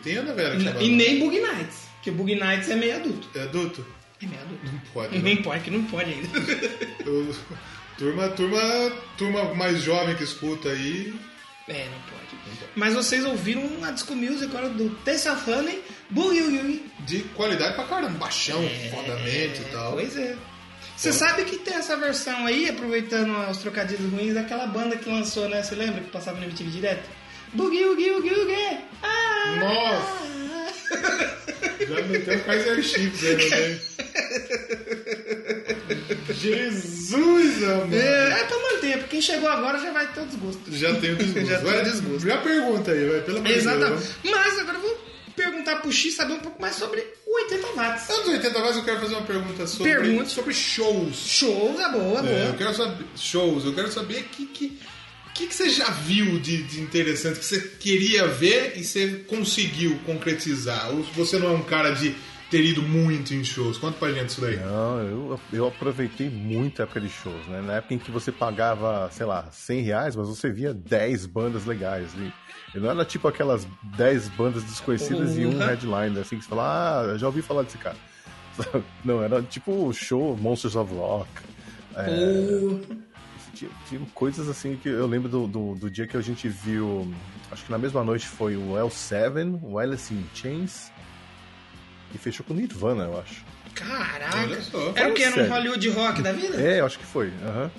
Boogie Woogie. Tem a novela que chama. E nem Boogie Nights. Porque Boogie Nights é meio adulto. É adulto? É meio adulto. Não pode. né? Não pode, que não pode ainda. Turma, turma, turma mais jovem que escuta aí. É, não pode. Mas vocês ouviram a disco music agora do Tessa Honey, Boogie Woogie. De qualidade pra caramba, baixão, fodamente e tal. Pois é. Você sabe que tem essa versão aí, aproveitando os trocadilhos ruins, daquela banda que lançou, né? Você lembra que passava no MTV direto? Boogie Woogie Woogie Woogie. Ah, Nossa! Já meteu o Kaiser Chiefs aí no meio. Jesus, amor! É, é pra manter, porque quem chegou agora já vai ter o desgosto. Já tem o desgosto. Já tem o Vai, desgosto. Já pergunta aí, vai, pelo amor de Deus. Exatamente. Mas agora eu vou perguntar pro X saber um pouco mais sobre o 80 watts. Anos 80 mais eu quero fazer uma pergunta sobre, Pergunte. sobre shows. Shows, é boa, É, boa. eu quero saber. Shows, eu quero saber o que, que, que, que você já viu de, de interessante, que você queria ver e você conseguiu concretizar. Ou você não é um cara de ter ido muito em shows. Conta pra gente isso daí. Não, eu, eu aproveitei muito a época de shows, né? Na época em que você pagava, sei lá, 100 reais, mas você via 10 bandas legais. E, e não era tipo aquelas 10 bandas desconhecidas e um Uhum. headliner, assim, que você fala, ah, já ouvi falar desse cara. Não, era tipo o show Monsters of Rock. Pô, Tinha, tinha coisas assim que eu lembro do, do, do dia que a gente viu. Acho que na mesma noite foi o L7, o Alice in Chains. E fechou com Nirvana, eu acho. caraca. Era o que? Era um. Hollywood Rock da vida? É, eu acho que foi. aham.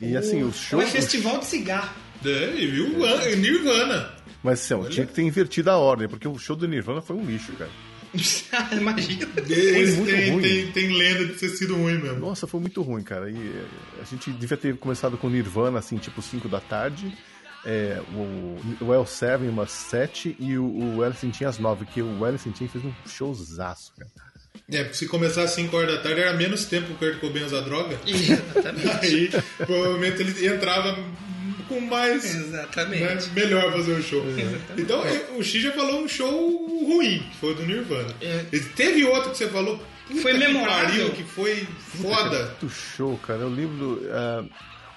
E assim, Ou shows. é festival de cigarro? É, e viu o An- Nirvana. Mas assim, tinha que ter invertido a ordem, porque o show do Nirvana foi um lixo, cara. Imagina. Tem, ruim. tem, tem lenda de ter sido ruim mesmo. Nossa, foi muito ruim, cara. E eh, a gente devia ter começado com Nirvana, assim, tipo 5 da tarde. É, o, o L7 umas 7 e o, o Alice in Chains às 9, que o Alice in Chains fez um showzaço, cara. É, porque se começar às 5 horas da tarde era menos tempo que o Kurt Cobain usar droga. Exatamente. Aí, provavelmente ele entrava com mais. Exatamente. né, melhor fazer o show. Então, o X já falou um show ruim, que foi o do Nirvana. É. Teve outro que você falou. puta Foi que memorável. pariu, que foi foda. Muito show, cara. Eu lembro. ah,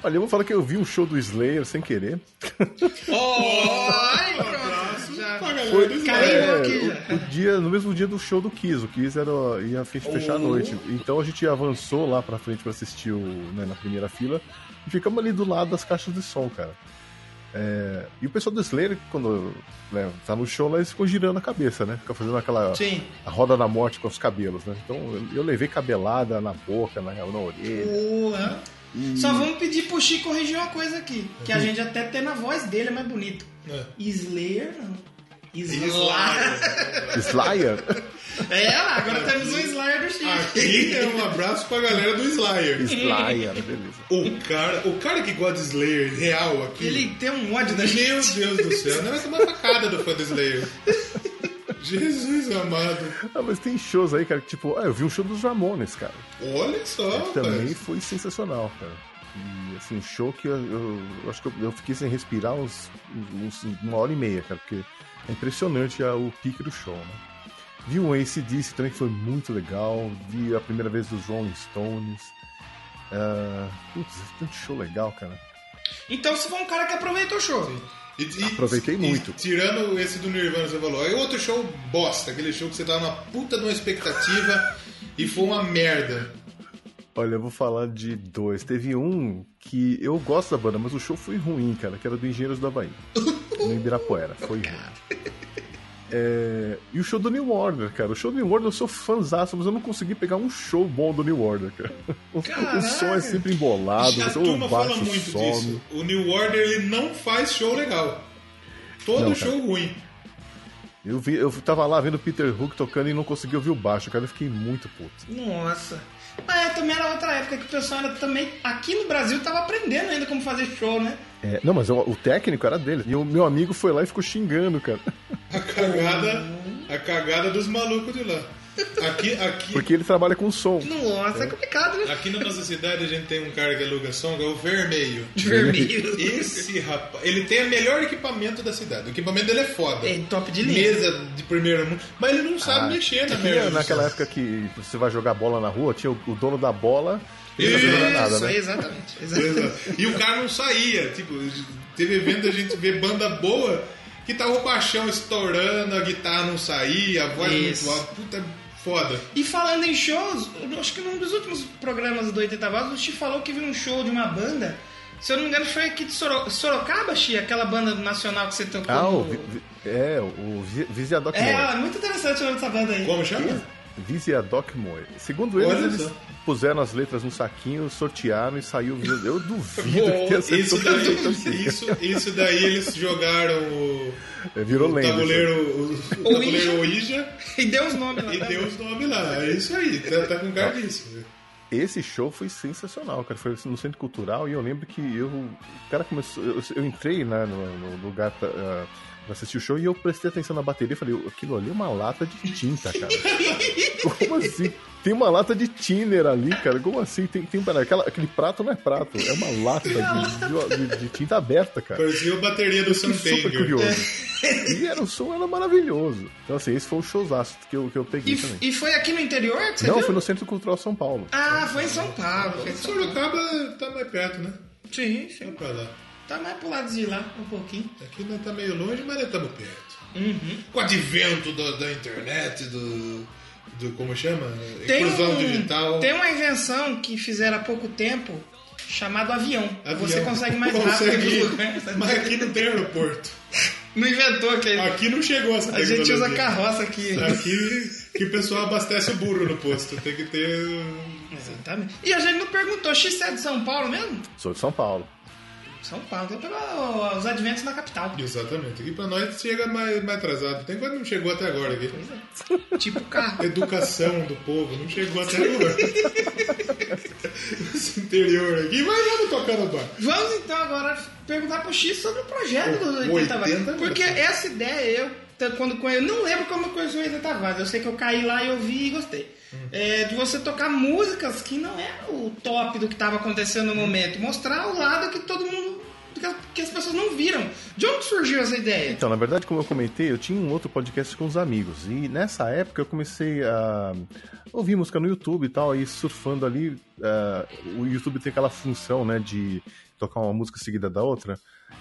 olha, eu vou falar que eu vi um show do Slayer sem querer. Oh, ai, Um pronto. abraço Já. pra galera Foi, do aqui o, o dia, no mesmo dia do show do Kiss. O Kiss era, ia fe- fechar a Oh. noite. Então a gente avançou lá pra frente pra assistir o, né, na primeira fila. E ficamos ali do lado das caixas de som, cara. É, e o pessoal do Slayer, quando né, tá no show lá, eles ficam girando a cabeça, né? Fica fazendo aquela Sim. a roda da morte com os cabelos, né? Então eu, eu levei cabelada na boca, na, na orelha. Porra. Só vamos pedir pro Chico corrigir uma coisa aqui. Que a gente até tem na voz dele, é mais bonito. É. Slayer, não. Slayer. Slayer. É, agora temos um Slayer do Chico. Aqui é um abraço pra galera do Slayer. Slayer, beleza. O cara, o cara que gosta de Slayer real aqui. Ele tem um ódio da Meu gente. Deus do céu, não vai ser uma facada do fã do Slayer. Jesus amado. Ah, mas tem shows aí, cara, que tipo, ah, eu vi um show dos Ramones, cara. Olha só, Também rapaz. foi sensacional, cara. E assim, um show que eu, eu- eu acho que eu, eu fiquei sem respirar uns, uns- uma hora e meia, cara, porque é impressionante a- o pique do show, né? Vi um ACDC também que foi muito legal. Vi a primeira vez dos Rolling Stones. Ah, putz, tanto show legal, cara. Então você foi um cara que aproveitou o show. E- e- Aproveitei e muito. tirando esse do Nirvana, você falou. Aí outro show bosta, aquele show que você tava numa puta de uma expectativa e foi uma merda. Olha, eu vou falar de dois. Teve um que eu gosto da banda, mas o show foi ruim, cara, que era do Engenheiros do Havaí. no Ibirapuera. Foi ruim. É, E o show do New Order, cara. O show do New Order eu sou fãzaço, mas eu não consegui pegar um show bom do New Order, cara. O, o som é sempre embolado, a turma fala muito some. disso. O New Order ele não faz show legal. Todo Não, show ruim. Eu, vi, eu tava lá vendo o Peter Hook tocando e não consegui ouvir o baixo, cara. Eu fiquei muito puto. Nossa. Mas é, também era outra época que o pessoal era também, aqui no Brasil, tava aprendendo ainda como fazer show, né? É, não, mas o, o técnico era dele. E o meu amigo foi lá e ficou xingando, cara. A cagada, a cagada dos malucos de lá. Aqui, aqui, Porque ele trabalha com som. Nossa, é complicado, né? aqui na nossa cidade a gente tem um cara que aluga som, que é o Vermelho. Vermelho. Esse rapaz, ele tem o melhor equipamento da cidade. O equipamento dele é foda. É top de linha. Mesa de primeiro mundo. Mas ele não sabe Ah, mexer na tinha merda. naquela época que você vai jogar bola na rua, tinha o, o dono da bola Não fazia nada, Isso, né? exatamente. exatamente. E o cara não saía. Tipo, teve evento a gente ver banda boa que tava o baixão estourando, a guitarra não saía, a voz Isso. muito alta. Puta, foda. E falando em shows, acho que num dos últimos programas do 80 Vozes, o Chi falou que viu um show de uma banda. Se eu não me engano, foi aqui de Soro- Sorocaba, Chi, aquela banda nacional que você tocou. Ah, o, no- é, o Vi- Visiadoc É, Moe. é muito interessante o nome dessa banda aí. Como chama? Visiadoc Moe. Segundo eles, eles. Puseram as letras no saquinho, sortearam e saiu. Eu duvido que tenha sido Isso daí, isso, isso daí eles jogaram o, É, Virou o lenda. tabuleiro, o, o tabuleiro Ouija E deu os nomes lá. e tá? deu os nomes lá. É isso aí, tá, tá com cara disso. Esse show foi sensacional, cara. Foi no Centro Cultural e eu lembro que eu. O cara começou. Eu, eu entrei né, no, no lugar pra, ah, pra assistir o show e eu prestei atenção na bateria e falei, aquilo ali é uma lata de tinta, cara. Como assim? Tem uma lata de thinner ali, cara. Como assim? Tem, tem pera, aquela, aquele prato não é prato, é uma lata de, de- de tinta aberta, cara. Parecia a bateria do fiquei super curioso. E era, o som era maravilhoso. Então, assim, esse foi o showzaço que eu, que eu peguei E, também. e foi aqui no interior que você Não, viu? foi no Centro Cultural São Paulo. Ah, foi em São Paulo. Foi em São Paulo. Sorocaba tá mais perto, né? Sim, Tá sim. pra lá. Tá mais pro lado de lá, um pouquinho. Aqui nós tá meio longe, mas estamos perto. Uhum. Com o advento do- da internet, do, do. Como chama? Tem, Inclusão um- digital. tem uma invenção que fizeram há pouco tempo chamado avião. Avião. Você consegue mais Consegue rápido. Mas aqui não tem aeroporto. Não inventou aquele. Aqui não chegou essa A gente usa tecnologia. carroça aqui. Aqui que o pessoal abastece o burro no posto. Tem que ter. Exatamente. E a gente não perguntou, X é de São Paulo mesmo? Sou de São Paulo. São Paulo, então pegou os adventos na capital. Exatamente. Aqui pra nós chega mais, mais atrasado. Tem coisa que não chegou até agora aqui. Tipo carro. Educação do povo não chegou até agora. Esse interior aqui, mas vamos tocar no bar. Vamos então agora perguntar pro X sobre o projeto do O 80 Vagas. 80 Porque essa ideia, eu quando eu não lembro como eu conheci o 80 Vagas. Eu sei que eu caí lá e eu vi e gostei. É, de você tocar músicas que não é o top do que estava acontecendo no momento. Mostrar o lado que todo mundo. Que as- pessoas não viram. De onde surgiu essa ideia? Então, na verdade, como eu comentei, eu tinha um outro podcast com os amigos. E nessa época eu comecei a ouvir música no YouTube e tal, e surfando ali. ah, o YouTube tem aquela função, né, de tocar uma música seguida da outra.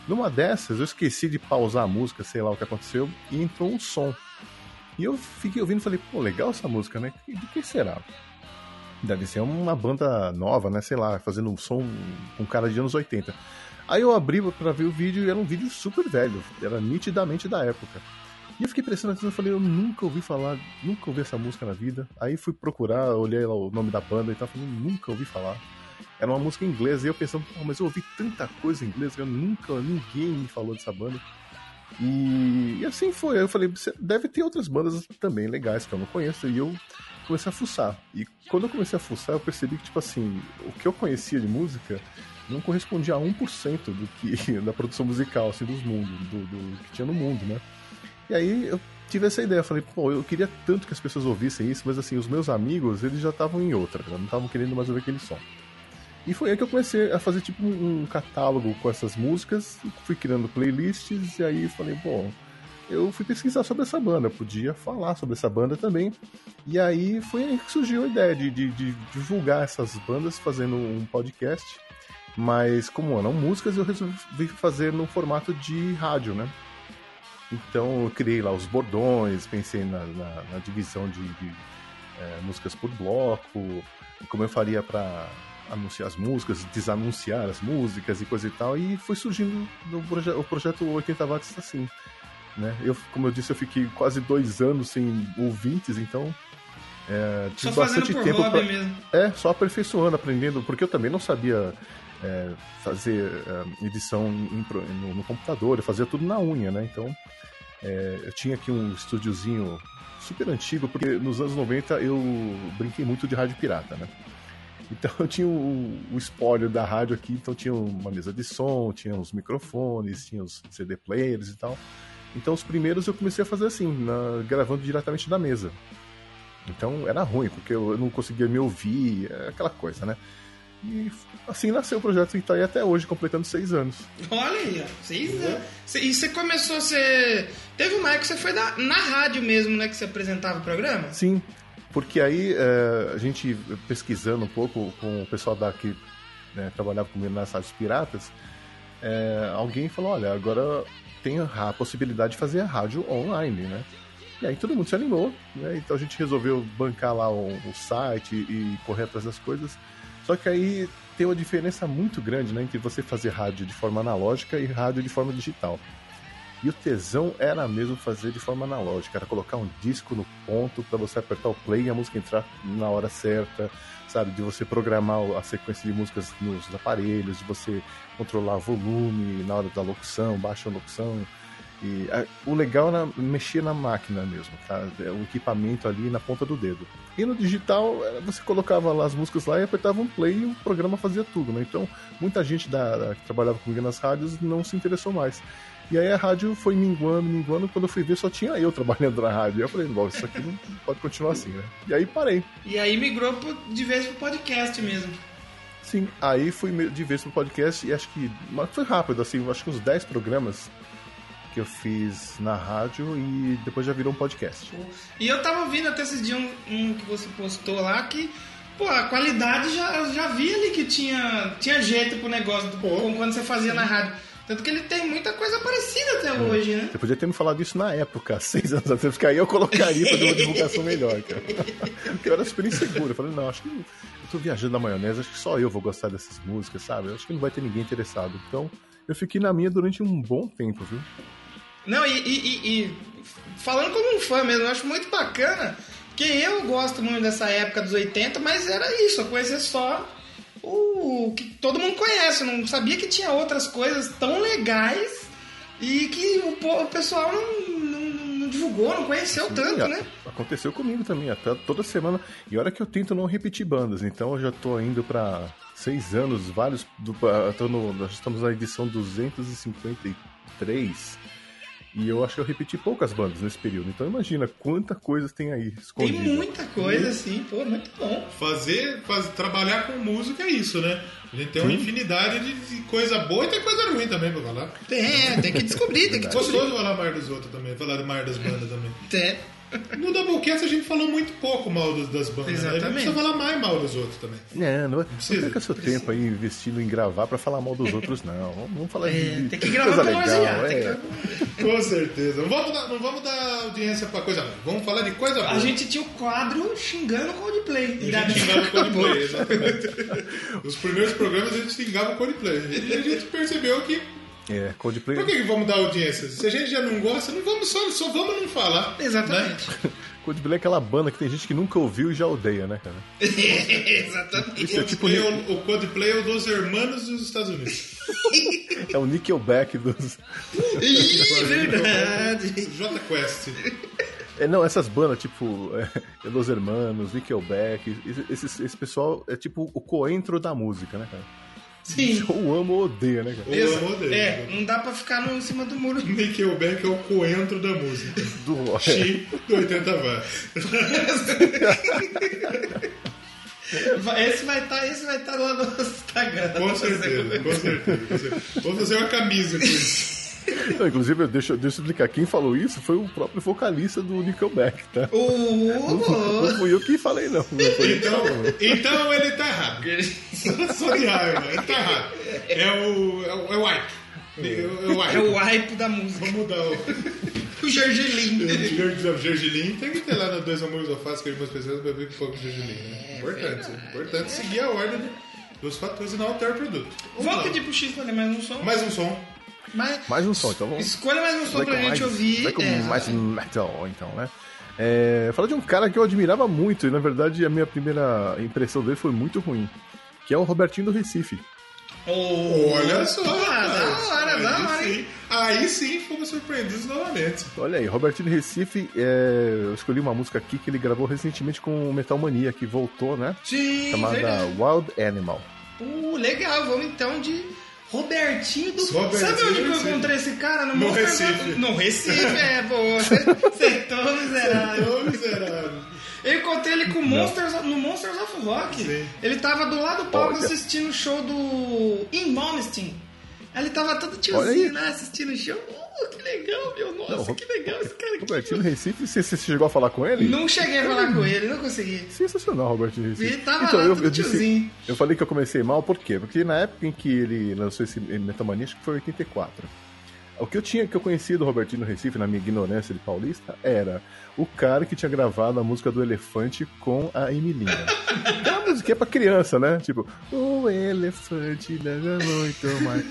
Numa dessas, eu esqueci de pausar a música, sei lá o que aconteceu, e entrou um som. E eu fiquei ouvindo e falei, pô, legal essa música, né? De que será? Deve ser uma banda nova, né? Sei lá, fazendo um som com cara de anos 80. Aí eu abri pra ver o vídeo e era um vídeo super velho, era nitidamente da época. E eu fiquei prestando atenção e falei, eu nunca ouvi falar, nunca ouvi essa música na vida. Aí fui procurar, olhei lá o nome da banda e tal, falei, nunca ouvi falar. Era uma música em inglês, e eu pensando, mas eu ouvi tanta coisa em inglês que eu nunca, ninguém me falou dessa banda. E, e assim foi. Aí eu falei, "Você deve ter outras bandas também legais que eu não conheço. E eu comecei a fuçar. E quando eu comecei a fuçar, eu percebi que, tipo assim, o que eu conhecia de música não correspondia a 1% do que da produção musical, assim, dos mundos, do, do que tinha no mundo, né? E aí eu tive essa ideia, falei, pô, eu queria tanto que as pessoas ouvissem isso, mas assim, os meus amigos, eles já estavam em outra, já não estavam querendo mais ouvir aquele som. E foi aí que eu comecei a fazer tipo um catálogo com essas músicas, fui criando playlists e aí falei, bom, eu fui pesquisar sobre essa banda, podia falar sobre essa banda também. E aí foi aí que surgiu a ideia de, de- de divulgar essas bandas fazendo um podcast. Mas como eram músicas, eu resolvi fazer no formato de rádio, né? Então eu criei lá os bordões, pensei na, na- na divisão de, de, eh, músicas por bloco, como eu faria para anunciar as músicas, desanunciar as músicas e coisa e tal, e foi surgindo proje o projeto 80 watts assim, né? Eu, como eu disse, eu fiquei quase dois anos sem ouvintes, então é, Só tive fazendo bastante tempo pra- mesmo. é, só aperfeiçoando, aprendendo, porque eu também não sabia é, fazer é, edição em no, no computador, eu fazia tudo na unha, né? Então, é, eu tinha aqui um estúdiozinho super antigo, porque nos anos 90 eu brinquei muito de rádio pirata, né? Então eu tinha o, o da rádio aqui, então tinha uma mesa de som, tinha os microfones, tinha os CD players e tal. Então os primeiros eu comecei a fazer assim, na- gravando diretamente da mesa. Então era ruim, porque eu, eu não conseguia me ouvir, é aquela coisa, né? E assim nasceu o projeto e tá aí até hoje, completando seis anos. Olha aí. Seis anos. Cê- E você começou a ser. Teve uma época que você foi da- na rádio mesmo, né? Que você apresentava o programa? Sim, Porque aí é, a gente pesquisando um pouco com o pessoal daqui, né, trabalhava comigo nas rádios piratas, é, alguém falou, olha, agora tem a possibilidade de fazer a rádio online, né? E aí todo mundo se animou, né? Então a gente resolveu bancar lá o, o site e correr atrás das coisas. Só que aí tem uma diferença muito grande né, entre você fazer rádio de forma analógica e rádio de forma digital. E o tesão era mesmo fazer de forma analógica, era colocar um disco no ponto para você apertar o play e a música entrar na hora certa, sabe? De você programar a sequência de músicas nos aparelhos, de você controlar volume na hora da locução, baixa locução. E a, o legal era mexer na máquina mesmo, tá? É, o equipamento ali na ponta do dedo. E no digital, você colocava lá as músicas lá e apertava um play e o programa fazia tudo, né? Então, muita gente da, da, que trabalhava comigo nas rádios não se interessou mais. E aí a rádio foi minguando, minguando. Quando eu fui ver, só tinha eu trabalhando na rádio. E eu falei, bom, isso aqui não pode continuar assim, né? E aí parei. E aí migrou de vez pro podcast mesmo. Sim, aí fui de vez pro podcast e acho que. Mas foi rápido, assim, acho que uns 10 programas que eu fiz na rádio e depois já virou um podcast. E eu tava ouvindo até esses dias um, um que você postou lá que. Pô, a qualidade já, já vi ali que tinha, tinha jeito pro negócio do, quando você fazia na rádio. Tanto que ele tem muita coisa parecida até é. hoje, né? Você podia ter me falado isso na época, seis anos atrás, porque aí eu colocaria pra ter uma divulgação melhor, cara. Porque eu era super inseguro. Eu falei, não, acho que eu tô viajando na maionese, acho que só eu vou gostar dessas músicas, sabe? Eu acho que não vai ter ninguém interessado. Então, eu fiquei na minha durante um bom tempo, viu? Não, e, e, e falando como um fã mesmo, eu acho muito bacana, porque eu gosto muito dessa época dos 80, mas era isso, eu conhecia só o que todo mundo conhece, não sabia que tinha outras coisas tão legais e que o, o pessoal não, não, não, divulgou, não conheceu Sim, tanto, né? Aconteceu comigo também, até toda semana. E olha que eu tento não repetir bandas, então eu já tô indo para seis anos, vários. Do, tô no, nós estamos na edição 253 e eu acho que eu repeti poucas bandas nesse período. Então imagina quanta coisa tem aí escondida. Tem muita coisa, sim. Pô, muito bom. Fazer, fazer, trabalhar com música é isso, né? A gente tem uma infinidade de coisa boa e tem coisa ruim também pra falar. Tem, tem que descobrir, tem que descobrir. Gostoso falar mais dos outros também, falar mais das bandas também. Tem. No Doublecast a gente falou muito pouco mal das, das bandas. Exatamente. Né? A gente precisa falar mais mal dos outros também. É, não, não, não perca seu precisa. tempo aí investindo em gravar pra falar mal dos outros, não. Vamos falar é, de, tem que gravar coisa legal. É. Com certeza. Não vamos, dar, não vamos dar audiência pra coisa ruim. Vamos falar de coisa boa. A gente tinha o quadro xingando o Coldplay. A gente xingava o Coldplay, exatamente. Os primeiros programas a gente xingava o Coldplay. E a gente percebeu que é, Coldplay. Por que, que vamos dar audiência? Se a gente já não gosta, não vamos só, só vamos não falar. Exatamente. Né? Coldplay é aquela banda que tem gente que nunca ouviu e já odeia, né, cara? Exatamente. Isso é tipo é o, o Coldplay é o dos hermanos dos Estados Unidos. é o Nickelback dos. Ih, verdade. J Quest. É, não, essas bandas, tipo, é, Los Hermanos, Nickelback, esse, esse pessoal é tipo o coentro da música, né, cara? Sim. Ou ama ou odeia, né, cara? Ou ama ou odeia. É, não dá pra ficar no, em cima do muro. Nickelback é o coentro da música. Do Chi do 80 watts. Esse vai estar tá, esse vai estar tá lá no Instagram. Com certeza, com certeza, com certeza. Vamos fazer uma camisa com isso. Não, inclusive, deixa, deixa eu explicar. Quem falou isso foi o próprio vocalista do Nickelback, tá? Uh, não, não, fui eu que falei, não. não então, então ele tá errado. Só de raiva, ele tá errado. É o, é o, é o wipe. É o wipe. É o wipe da música. Vamos mudar o... o Gergelim. O Gergelim tem que ter lá na Dois Amores ou Face, que algumas pessoas vai ver que foi o Gergelim. Né? É, importante. Importante seguir a ordem dos fatores e não alterar o produto. Vamos pedir pro X fazer mais um som? Mais um som. Mais, mais um som, então vamos. Escolha mais um som pra gente mais, ouvir. Vai com é, mais metal, então, né? É, falar de um cara que eu admirava muito, e na verdade a minha primeira impressão dele foi muito ruim, que é o Robertinho do Recife. Oh, Olha só! Da hora, da hora, hein? Aí sim fomos surpreendidos novamente. Olha aí, Robertinho Recife, é, eu escolhi uma música aqui que ele gravou recentemente com o Metal Mania, que voltou, né? Sim, Chamada verdade. Wild Animal. Uh, legal, vamos então de Robertinho do. Robertinho Sabe onde eu encontrei esse cara? No, no Recife. No Recife, é, pô. Acertou, miserável. Acertou, miserável. Eu encontrei ele com Monsters, no Monsters of Rock. Sim. Ele tava do lado do palco assistindo o show do In. Ele tava todo tiozinho lá assistindo o show. Que legal. meu. Nossa, Não, que legal esse cara aqui. Robertinho Recife, você, você chegou a falar com ele? Não cheguei a falar com ele, não consegui. Sensacional, Robertinho Recife. Ele tava lá, tudo tiozinho. eu falei que eu comecei mal, por quê? Porque na época em que ele lançou esse Metamania, acho que foi 84. O que eu tinha, que eu conhecia do Robertinho Recife, na minha ignorância de paulista, era o cara que tinha gravado a música do Elefante com a Emilinha. é uma musiquinha pra criança, né? Tipo, o elefante leva muito mais.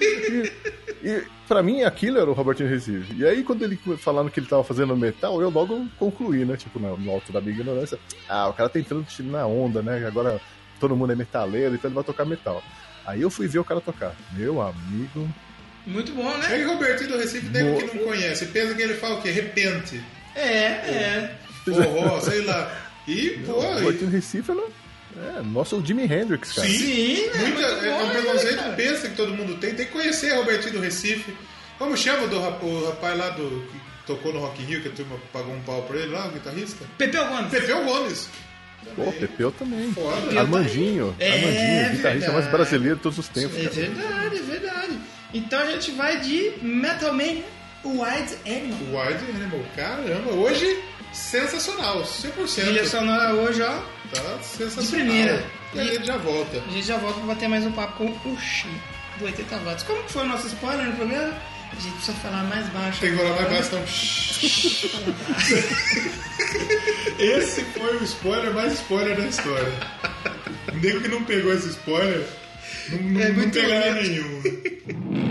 E, pra mim aquilo era o Robertinho Recife. E aí quando ele falando que ele tava fazendo metal, eu logo concluí, né? Tipo, no, no alto da minha ignorância. Ah, o cara tá entrando na onda, né? Agora todo mundo é metaleiro, então ele vai tocar metal. Aí eu fui ver o cara tocar. Meu amigo, Muito bom, É né? que Robertinho do Recife, nego que não conhece, pensa que ele fala o quê? Repente. É, é. Forró, sei lá. E, pô, o Robertinho Recife é, no- é nosso Jimi Hendrix, cara. Sim, Sim, né? muita, Muito é bom, um né, preconceito cara? pensa que todo mundo tem. Tem que conhecer Robertinho do Recife. Como chama do o rapaz lá do que tocou no Rock in Rio, que a turma pagou um pau pra ele lá, o guitarrista? Pepeu Gomes. Pepeu Gomes. Pô, Pepeu também. Foda. Armandinho, É, Armandinho, guitarrista mais verdade. brasileiro de todos os tempos. É verdade, é verdade. Então a gente vai de Metal Man White Animal. Wild Animal, caramba, hoje sensacional, 100%. Trilha sonora hoje, ó. Tá sensacional. De primeira. E a gente já volta. A gente já volta pra bater mais um papo com o Xi, do 80 watts. Como que foi o nosso spoiler no programa? A gente precisa falar mais baixo. Tem que falar mais baixo, então. Esse foi o spoiler mais spoiler da história. O nego que não pegou esse spoiler não, não, É não pegará nenhum.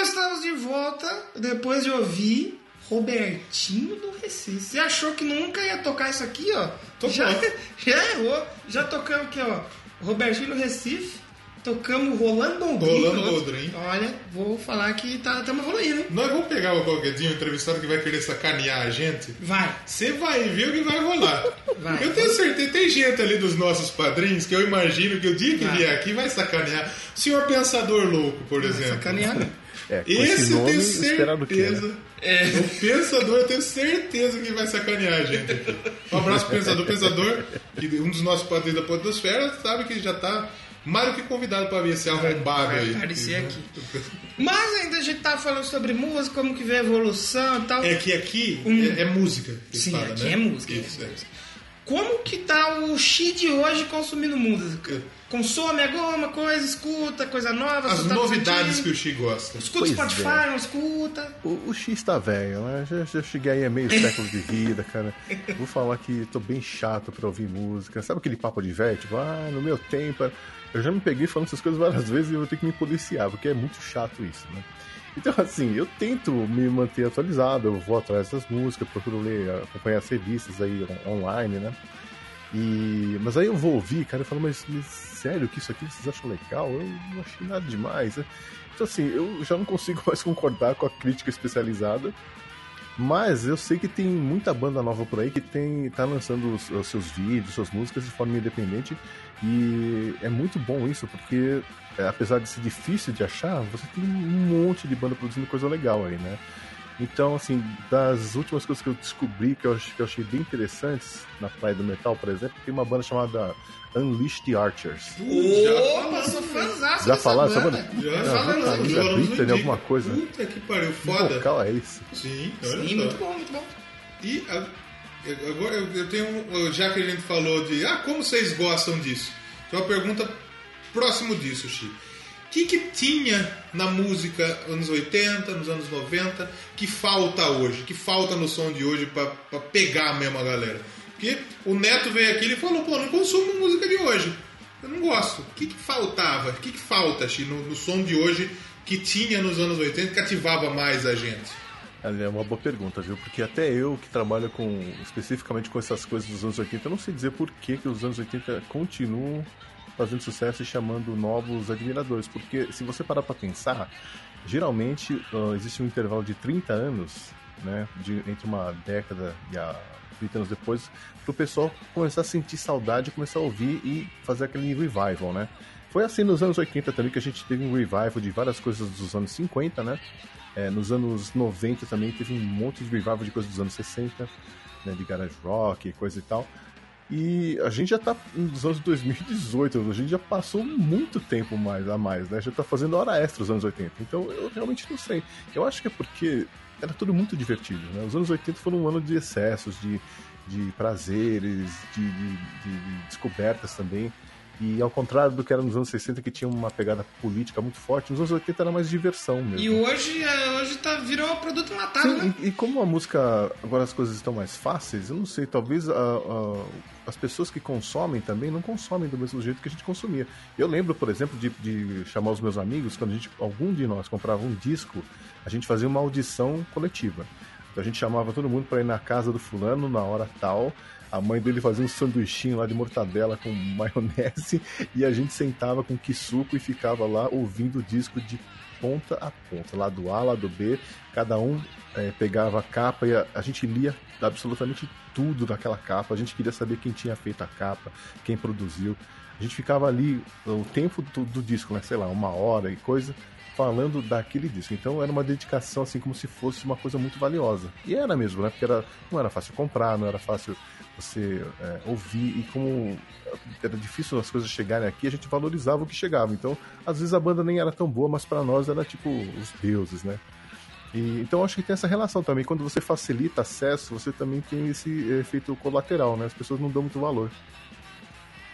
Então estamos de volta depois de ouvir Robertinho do Recife. Você achou que nunca ia tocar isso aqui, ó? Tocou. Já, já errou. Já tocamos aqui, ó. Robertinho do Recife. Tocamos Rolando Boldrin. Rolando Boldrin. Olha, vou falar que tá, estamos evoluindo, hein? Nós vamos pegar o um entrevistado que vai querer sacanear a gente. Vai. Você vai ver o que vai rolar. Vai. Eu tenho certeza, tem gente ali dos nossos padrinhos que eu imagino que o dia que Vai. vier aqui vai sacanear. Senhor Pensador Louco, por exemplo. Sacanear. É, Esse, esse eu nome, tenho do quê, certeza. né? É. O Pensador, eu tenho certeza que vai sacanear a gente aqui. Um abraço pro Pensador. Pensador, que um dos nossos padrinhos da Podosfera, sabe que já tá mais do que convidado pra vir esse arrombado vai aí. aparecer aqui. Mas ainda a gente tá falando sobre música, como que vê a evolução e tal. É que aqui Um- é, é música. que Sim, fala, aqui né? é música. Isso, é é. música. Como que tá o Xi de hoje consumindo música? É. Consome alguma coisa, escuta coisa nova, As novidades que o Xi gosta. Escuta Pois Spotify, é. não escuta. O, o X tá velho, né? Já, já cheguei aí a meio século de vida, cara. Vou falar que tô bem chato pra ouvir música. Sabe aquele papo de velho? Tipo, ah, no meu tempo. Eu já me peguei falando essas coisas várias vezes e eu vou ter que me policiar, porque é muito chato isso, né? Então, assim, eu tento me manter atualizado, eu vou atrás das músicas, procuro ler, acompanhar as revistas aí on- online, né? E, mas aí eu vou ouvir, cara, eu falo, mas, mas sério que isso aqui vocês acham legal? Eu não achei nada demais. né? Então, assim, eu já não consigo mais concordar com a crítica especializada. Mas eu sei que tem muita banda nova por aí que tem, tá lançando os, os seus vídeos, suas músicas de forma independente. E é muito bom isso, porque é, apesar de ser difícil de achar, você tem um monte de banda produzindo coisa legal aí, né? Então, assim, das últimas coisas que eu descobri que eu, que eu achei bem interessantes na Praia do Metal, por exemplo, tem uma banda chamada Unleash the Archers. Opa, sou fãzaço Já falaram essa banda. banda? Já Não, falando tá, aqui. Luísa Falamos Brittany, no alguma coisa. Puta que pariu, Que foda. vocal é esse? Sim, olha Sim, só. muito bom, muito bom. E a- agora eu, eu tenho. Já que a gente falou de. Ah, como vocês gostam disso? Tem uma pergunta próximo disso, Chi. O que, que tinha na música anos 80, nos anos 90, que falta hoje? Que falta no som de hoje pra pegar mesmo a galera? Porque o Neto veio aqui e falou, pô, não consumo música de hoje. Eu não gosto. O que, que faltava? O que, que falta, Chi, no, no som de hoje que tinha nos anos 80 que ativava mais a gente? É uma boa pergunta, viu? Porque até eu que trabalho com especificamente com essas coisas dos anos 80, eu não sei dizer por que, que os anos 80 continuam fazendo sucesso e chamando novos admiradores. Porque se você parar pra pensar, geralmente ah, existe um intervalo de 30 anos, né? De, entre uma década e a 30 anos depois, pro pessoal começar a sentir saudade começar a ouvir e fazer aquele revival, né? Foi assim nos anos 80 também que a gente teve um revival de várias coisas dos anos 50, né? É, nos anos 90 também teve um monte de revival de coisas dos anos 60, né, de garage rock coisa e tal. E a gente já tá nos anos 2018, a gente já passou muito tempo mais a mais, né? Já tá fazendo hora extra os anos 80. Então eu realmente não sei. Eu acho que é porque era tudo muito divertido, né? Os anos 80 foram um ano de excessos, de, de prazeres, de, de- de- de descobertas também. E ao contrário do que era nos anos 60, que tinha uma pegada política muito forte, nos anos 80 era mais diversão mesmo. E hoje, é, hoje tá, virou um produto enlatado, né? Sim, e, e como a música, agora as coisas estão mais fáceis, eu não sei, talvez a- a- as pessoas que consomem também não consomem do mesmo jeito que a gente consumia. Eu lembro, por exemplo, de, de chamar os meus amigos, quando a gente, algum de nós comprava um disco, a gente fazia uma audição coletiva. Então a gente chamava todo mundo para ir na casa do fulano na hora tal. A mãe dele fazia um sanduichinho lá de mortadela com maionese e a gente sentava com quisuco e ficava lá ouvindo o disco de ponta a ponta, lá do A, lá do B, cada um eh, pegava a capa e a, a gente lia absolutamente tudo naquela capa, a gente queria saber quem tinha feito a capa, quem produziu. A gente ficava ali o tempo do, do disco, né, sei lá, uma hora e coisa, falando daquele disco. Então era uma dedicação assim como se fosse uma coisa muito valiosa. E era mesmo, né? Porque era, não era fácil comprar, não era fácil você é, ouvir e como era difícil as coisas chegarem aqui, a gente valorizava o que chegava. Então, às vezes a banda nem era tão boa, mas para nós era tipo os deuses, né? E, então acho que tem essa relação também. Quando você facilita acesso, você também tem esse efeito colateral, né? As pessoas não dão muito valor.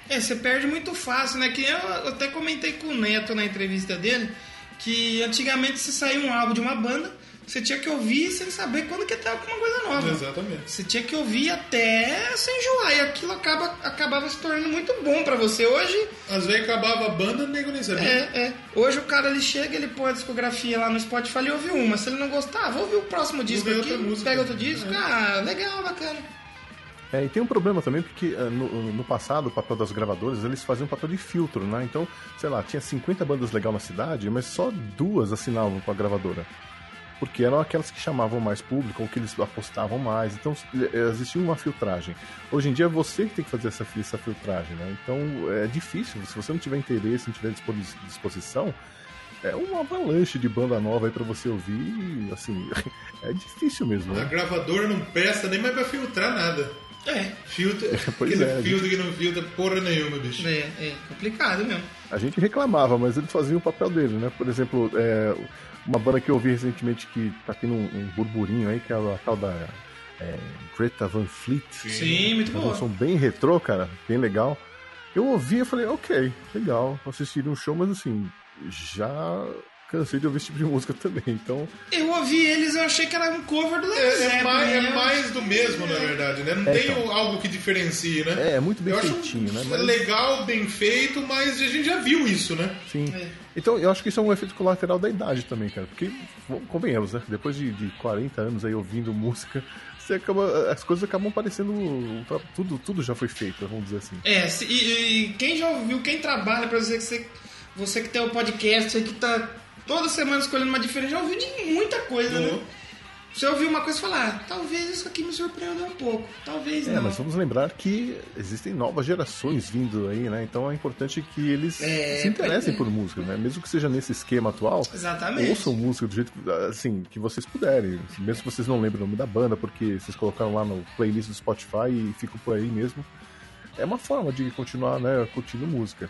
É, você perde muito fácil, né? Que eu, eu até comentei com o Neto na entrevista dele que antigamente se saía um álbum de uma banda, você tinha que ouvir sem saber quando que ia ter alguma coisa nova. Exatamente. Você tinha que ouvir até se enjoar. E aquilo acaba, acabava se tornando muito bom pra você. Hoje, Às vezes acabava a banda, o nego nem sabia. é, é. Hoje o cara ele chega, ele põe a discografia lá no Spotify e ouve uma. Se ele não gostar, vou ouvir o próximo disco aqui, outra música. pega outro disco. É. Ah, legal, bacana. É, e tem um problema também, porque eh, no, no passado, o papel das gravadoras, eles faziam um papel de filtro, né? Então, sei lá, tinha 50 bandas legais na cidade, mas só duas assinavam com a gravadora. Porque eram aquelas que chamavam mais público, ou que eles apostavam mais. Então, eh, existia uma filtragem. Hoje em dia, é você que tem que fazer essa, essa filtragem, né? Então, é difícil. Se você não tiver interesse, não tiver dispos- disposição, é uma avalanche de banda nova aí pra você ouvir. Assim, é difícil mesmo, A né? gravadora não presta nem mais pra filtrar nada. É, Filtra. Pois aquele é, filtro que não filtra porra nenhuma, bicho. é, é complicado mesmo. A gente reclamava, mas eles faziam o papel dele, né? Por exemplo, é, uma banda que eu ouvi recentemente que tá tendo um, um burburinho aí, que é a tal da é, Greta Van Fleet. Sim, muito Uma bom. canção bem retrô, cara, bem legal. Eu ouvi e falei, ok, legal, assistiria um show, mas assim, já cansei de ouvir esse tipo de música também, então... Eu ouvi eles, eu achei que era um cover do Led É, é Zeppelin. mais, é né? mais do mesmo, na verdade, né? Não É, tem então. algo que diferencie, né? É, é muito bem Eu acho feitinho, né? Mas- legal, bem feito, mas a gente já viu isso, né? Sim. É. Então, eu acho que isso é um efeito colateral da idade também, cara. Porque, convenhamos, né? Depois de, de 40 anos aí ouvindo música, você acaba, as coisas acabam parecendo. Tudo, tudo já foi feito, vamos dizer assim. É, se- e, e quem já ouviu, quem trabalha, pra dizer que você, você que tem o podcast aí que tá toda semana escolhendo uma diferente, já ouviu de muita coisa, né? Uhum. Você ouviu uma coisa e falar, ah, talvez isso aqui me surpreenda um pouco, talvez É, não. mas vamos lembrar que existem novas gerações vindo aí, né? Então é importante que eles É, se interessem é. por música, né? Mesmo que seja nesse esquema atual. Exatamente. Ouçam música do jeito assim, que vocês puderem. Mesmo que vocês não lembrem o nome da banda, porque vocês colocaram lá no playlist do Spotify e ficam por aí mesmo. É uma forma de continuar né, curtindo música.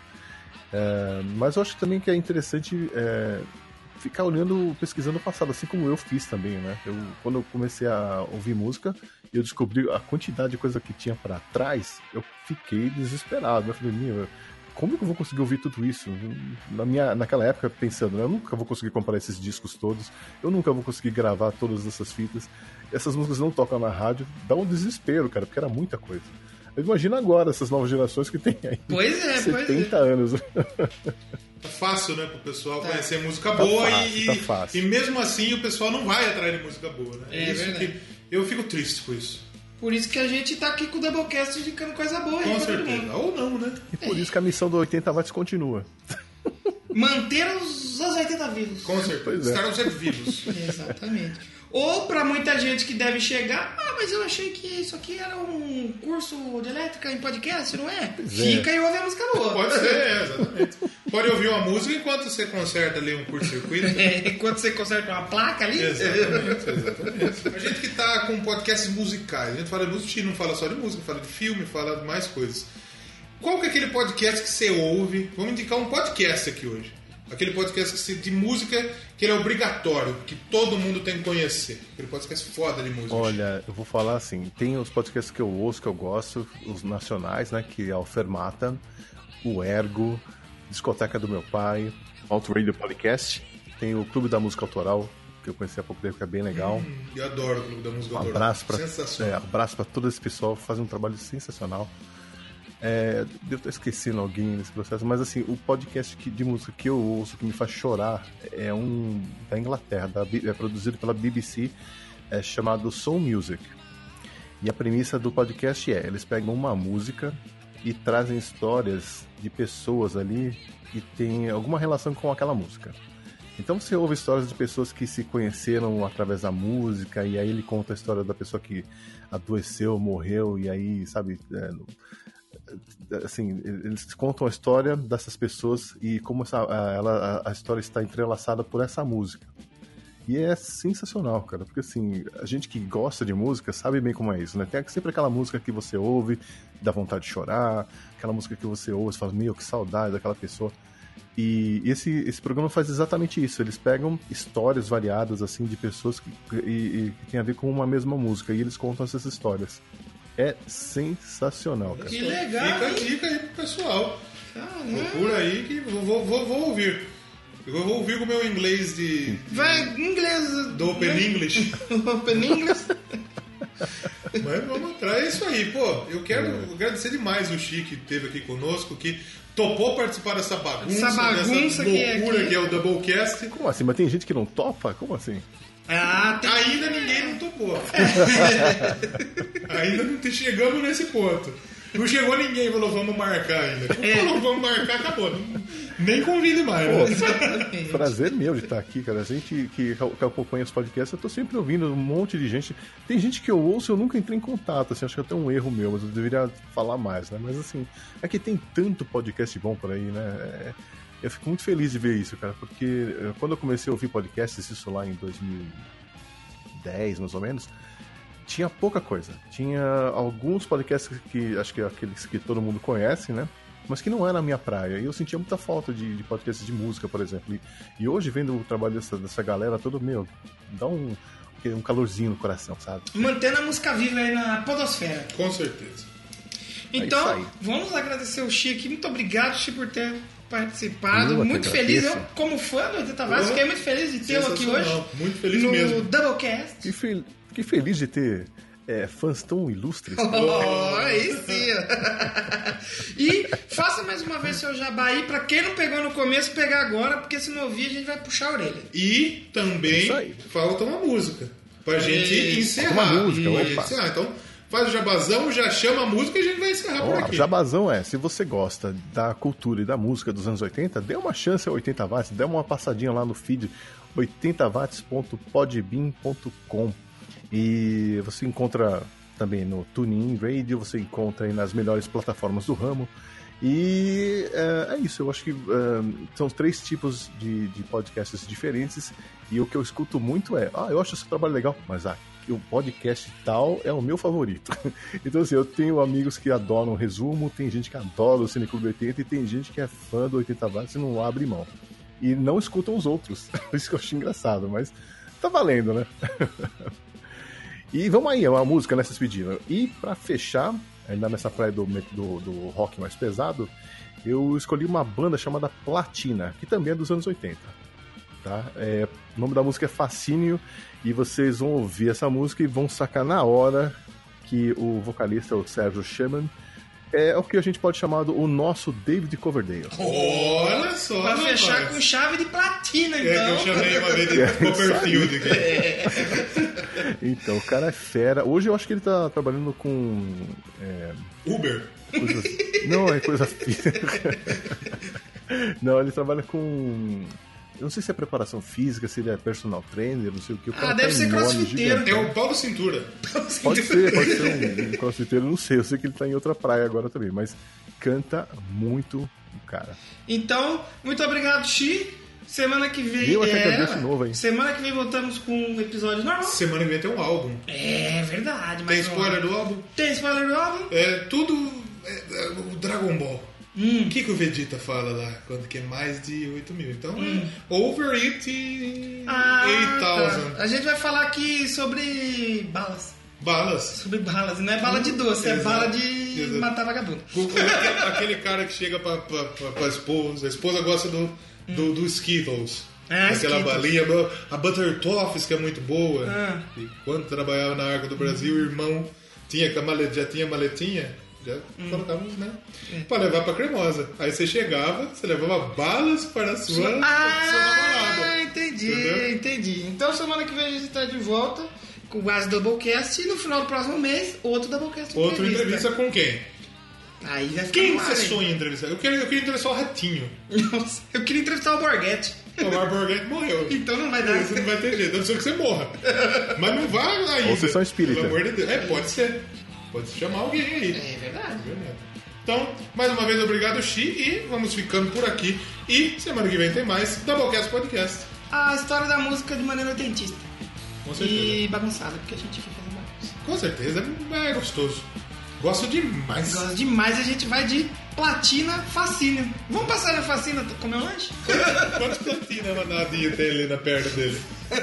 É, mas eu acho também que é interessante é, ficar olhando, pesquisando o passado, assim como eu fiz também, né? Eu, quando eu comecei a ouvir música e eu descobri a quantidade de coisa que tinha pra trás, eu fiquei desesperado. Eu falei, meu, como que eu vou conseguir ouvir tudo isso? Na minha, naquela época, pensando, né, eu nunca vou conseguir comprar esses discos todos, eu nunca vou conseguir gravar todas essas fitas, essas músicas não tocam na rádio, dá um desespero, cara, porque era muita coisa. Eu imagino agora essas novas gerações que têm aí Pois é, pois 70 é. anos. Tá fácil, né, pro pessoal Tá. conhecer música Tá boa fácil, e, tá fácil. e mesmo assim o pessoal não vai atrás de música boa, né? É isso verdade. que eu fico triste com isso. Por isso que a gente tá aqui com o Doublecast indicando coisa boa Com certeza. mundo. Ou não, né? E por isso que a missão do 80 watts continua. Manter os, os 80 vivos. Com certeza. Os é. sempre vivos. Exatamente. Ou pra muita gente que deve chegar, ah, mas eu achei que isso aqui era um curso de elétrica em podcast, não é? é. Fica e ouve a música boa. Pode ser, exatamente. Pode ouvir uma música enquanto você conserta ali um curto-circuito. É, enquanto você conserta uma placa ali. Exatamente, exatamente. A gente que tá com podcasts musicais, a gente fala de música, a gente não fala só de música, fala de filme, fala de mais coisas. Qual que é aquele podcast que você ouve? Vamos indicar um podcast aqui hoje. Aquele podcast de música que ele é obrigatório, que todo mundo tem que conhecer. Aquele podcast foda de música. Olha, eu vou falar assim, tem os podcasts que eu ouço, que eu gosto, os nacionais, né, que é o Fermata, o Ergo, Discoteca do Meu Pai, Alt Radio Podcast, tem o Clube da Música Autoral, que eu conheci há pouco tempo, que é bem legal. Eu adoro o Clube da Música Um Autoral. abraço para Sensacional. é, abraço para todo esse pessoal, fazem um trabalho sensacional. É, devo estar esquecendo alguém nesse processo, mas assim, o podcast que- de música que eu ouço, que me faz chorar, é um da Inglaterra, da é produzido pela BBC, é chamado Soul Music. E a premissa do podcast é: eles pegam uma música e trazem histórias de pessoas ali que têm alguma relação com aquela música. Então você ouve histórias de pessoas que se conheceram através da música, e aí ele conta a história da pessoa que adoeceu, morreu, e aí, sabe, é, assim, eles contam a história dessas pessoas e como essa, a, ela, a, história está entrelaçada por essa música. E é sensacional, cara, porque assim, a gente que gosta de música sabe bem como é isso, né? Tem sempre aquela música que você ouve, dá vontade de chorar, aquela música que você ouve e fala, meu, que saudade daquela pessoa. E esse, esse programa faz exatamente isso. Eles pegam histórias variadas, assim, de pessoas que, e, e que tem a ver com uma mesma música. E eles contam essas histórias. É sensacional, cara. Que legal, Fica a dica aí pro pessoal. Caramba. Procura aí que vou, vou, vou, ouvir. Eu vou ouvir com o meu inglês de. Vai, inglês. do Open English. Open English. Mas vamos atrás. É isso aí, pô. Eu quero agradecer demais o Chi que esteve aqui conosco, que topou participar dessa bagunça, Essa bagunça dessa que é loucura aqui. que é o Doublecast. Como assim? Mas tem gente que não topa? Como assim? Ah, tem... Ainda ninguém não topou. ainda não te- chegamos nesse ponto. Não chegou ninguém e falou, vamos marcar ainda. Falou, vamos marcar, acabou. Nem convide mais, né? Prazer meu de estar aqui, cara. A gente que, que acompanha os podcasts, eu tô sempre ouvindo um monte de gente. Tem gente que eu ouço e eu nunca entrei em contato, assim, acho que é até um erro meu, mas eu deveria falar mais, né? Mas assim, é que tem tanto podcast bom por aí, né? É- eu fico muito feliz de ver isso, cara, porque eh, quando eu comecei a ouvir podcasts, isso lá em 2010, mais ou menos, tinha pouca coisa. Tinha alguns podcasts que acho que é aqueles que todo mundo conhece, né? Mas que não era a minha praia. E eu sentia muita falta de, de podcasts de música, por exemplo. E, e hoje, vendo o trabalho dessa, dessa galera toda, meu, dá um, um calorzinho no coração, sabe? Mantendo a música viva aí na podosfera. Com certeza. Então, aí. vamos agradecer o Chi aqui. Muito obrigado, Chi, por ter participado. É que muito feliz. Eu, como fã do 80 Vaz, Oh, fiquei muito feliz de tê-lo aqui hoje. Muito feliz no mesmo. Doublecast. Que, fel- que feliz de ter é, fãs tão ilustres. Oh, aí sim. e faça mais uma vez seu jabá aí, pra quem não pegou no começo, pegar agora, porque se não ouvir, a gente vai puxar a orelha. E também aí. falta uma música. Pra gente Isso. encerrar. Uma música, encerrar. Então, faz o jabazão, já chama a música e a gente vai encerrar por Ó, aqui. jabazão é, se você gosta da cultura e da música dos anos 80, dê uma chance ao 80 watts, dê uma passadinha lá no feed 80watts.podbean.com e você encontra também no TuneIn Radio, você encontra aí nas melhores plataformas do ramo. E é, é isso, eu acho que é, são três tipos de, de podcasts diferentes e o que eu escuto muito é, ah, eu acho esse trabalho legal, mas ah, o podcast tal é o meu favorito. então assim, eu tenho amigos que adoram resumo, tem gente que adora o Cine Clube 80 e tem gente que é fã do 80 watts e não abre mão. E não escutam os outros. isso que eu acho engraçado, mas tá valendo, né? E vamos aí, é uma música nessas pedidas. E pra fechar, ainda nessa praia do, do, do rock mais pesado, eu escolhi uma banda chamada Platina, que também é dos anos 80. Tá? É, o nome da música é Fascínio, e vocês vão ouvir essa música e vão sacar na hora que o vocalista, o Sérgio Sherman, é o que a gente pode chamar do o nosso David Coverdale. Olha só, Pra rapaz. fechar com chave de platina, É que eu então. chamei uma vez É, de Copperfield aqui. Então, o cara é fera. Hoje eu acho que ele tá trabalhando com. é, Uber. coisas- Não, é coisa física. Não, ele trabalha com. Eu não sei se é preparação física, se ele é personal trainer, não sei o que. O cara Ah, deve tá ser crossfiteiro. É o Paulo Cintura. Pode ser, pode ser um, um crossfiteiro, não sei. Eu sei que ele tá em outra praia agora também, mas canta muito o cara. Então, muito obrigado, Xi. Semana que vem. Eu é que é, de novo, hein? Semana que vem voltamos com um episódio normal. Semana que vem tem um álbum. É verdade, Tem mas. spoiler do álbum? Tem spoiler do álbum? É tudo. é, é, o Dragon Ball. Hum. O que, que o Vegeta fala lá quando que é mais de 8 mil? Então, Hum. é over it Ah, 8000 tá. A gente vai falar aqui sobre balas. balas. Sobre balas. Não é bala de doce, é Exato. bala de Exato. matar vagabundo. Aquele cara que chega pra, pra, pra, pra esposa, a esposa gosta do, do, do Skittles. Ah, Aquela balinha, a Butter Toffees, que é muito boa. Ah. E quando trabalhava na Arca do Brasil, o irmão tinha, já tinha maletinha, já Hum. colocava, né? É. Pra levar pra cremosa. Aí você chegava, você levava balas para a sua, sua Ah, namorada. entendi, Entendeu? entendi. Então semana que vem a gente tá de volta com o Base Doublecast e no final do próximo mês, outro Doublecast. Outra entrevista com quem? Aí vai ficar Quem você hein? sonha em entrevistar? Eu queria, eu queria entrevistar o Ratinho. Nossa, eu queria entrevistar o Borghetti. O Marborghetti morreu. Então não vai dar. Isso não vai ter jeito, a não ser que você morra. Mas não vai ainda. Ou vocês são espírita. Pelo amor de Deus. É, pode ser. Pode chamar alguém aí. É verdade. Então, mais uma vez, obrigado, Xi, e vamos ficando por aqui. E semana que vem tem mais Doublecast Podcast. A história da música de maneira autentista. Com certeza. E bagunçada, porque a gente quer fazer bagunça. Com certeza, é gostoso. Gosto demais. Gosto demais, a gente vai de platina fascínio. Vamos passar na fascina comer um lanche? Quantos platina nadinha tem ali na perna dele?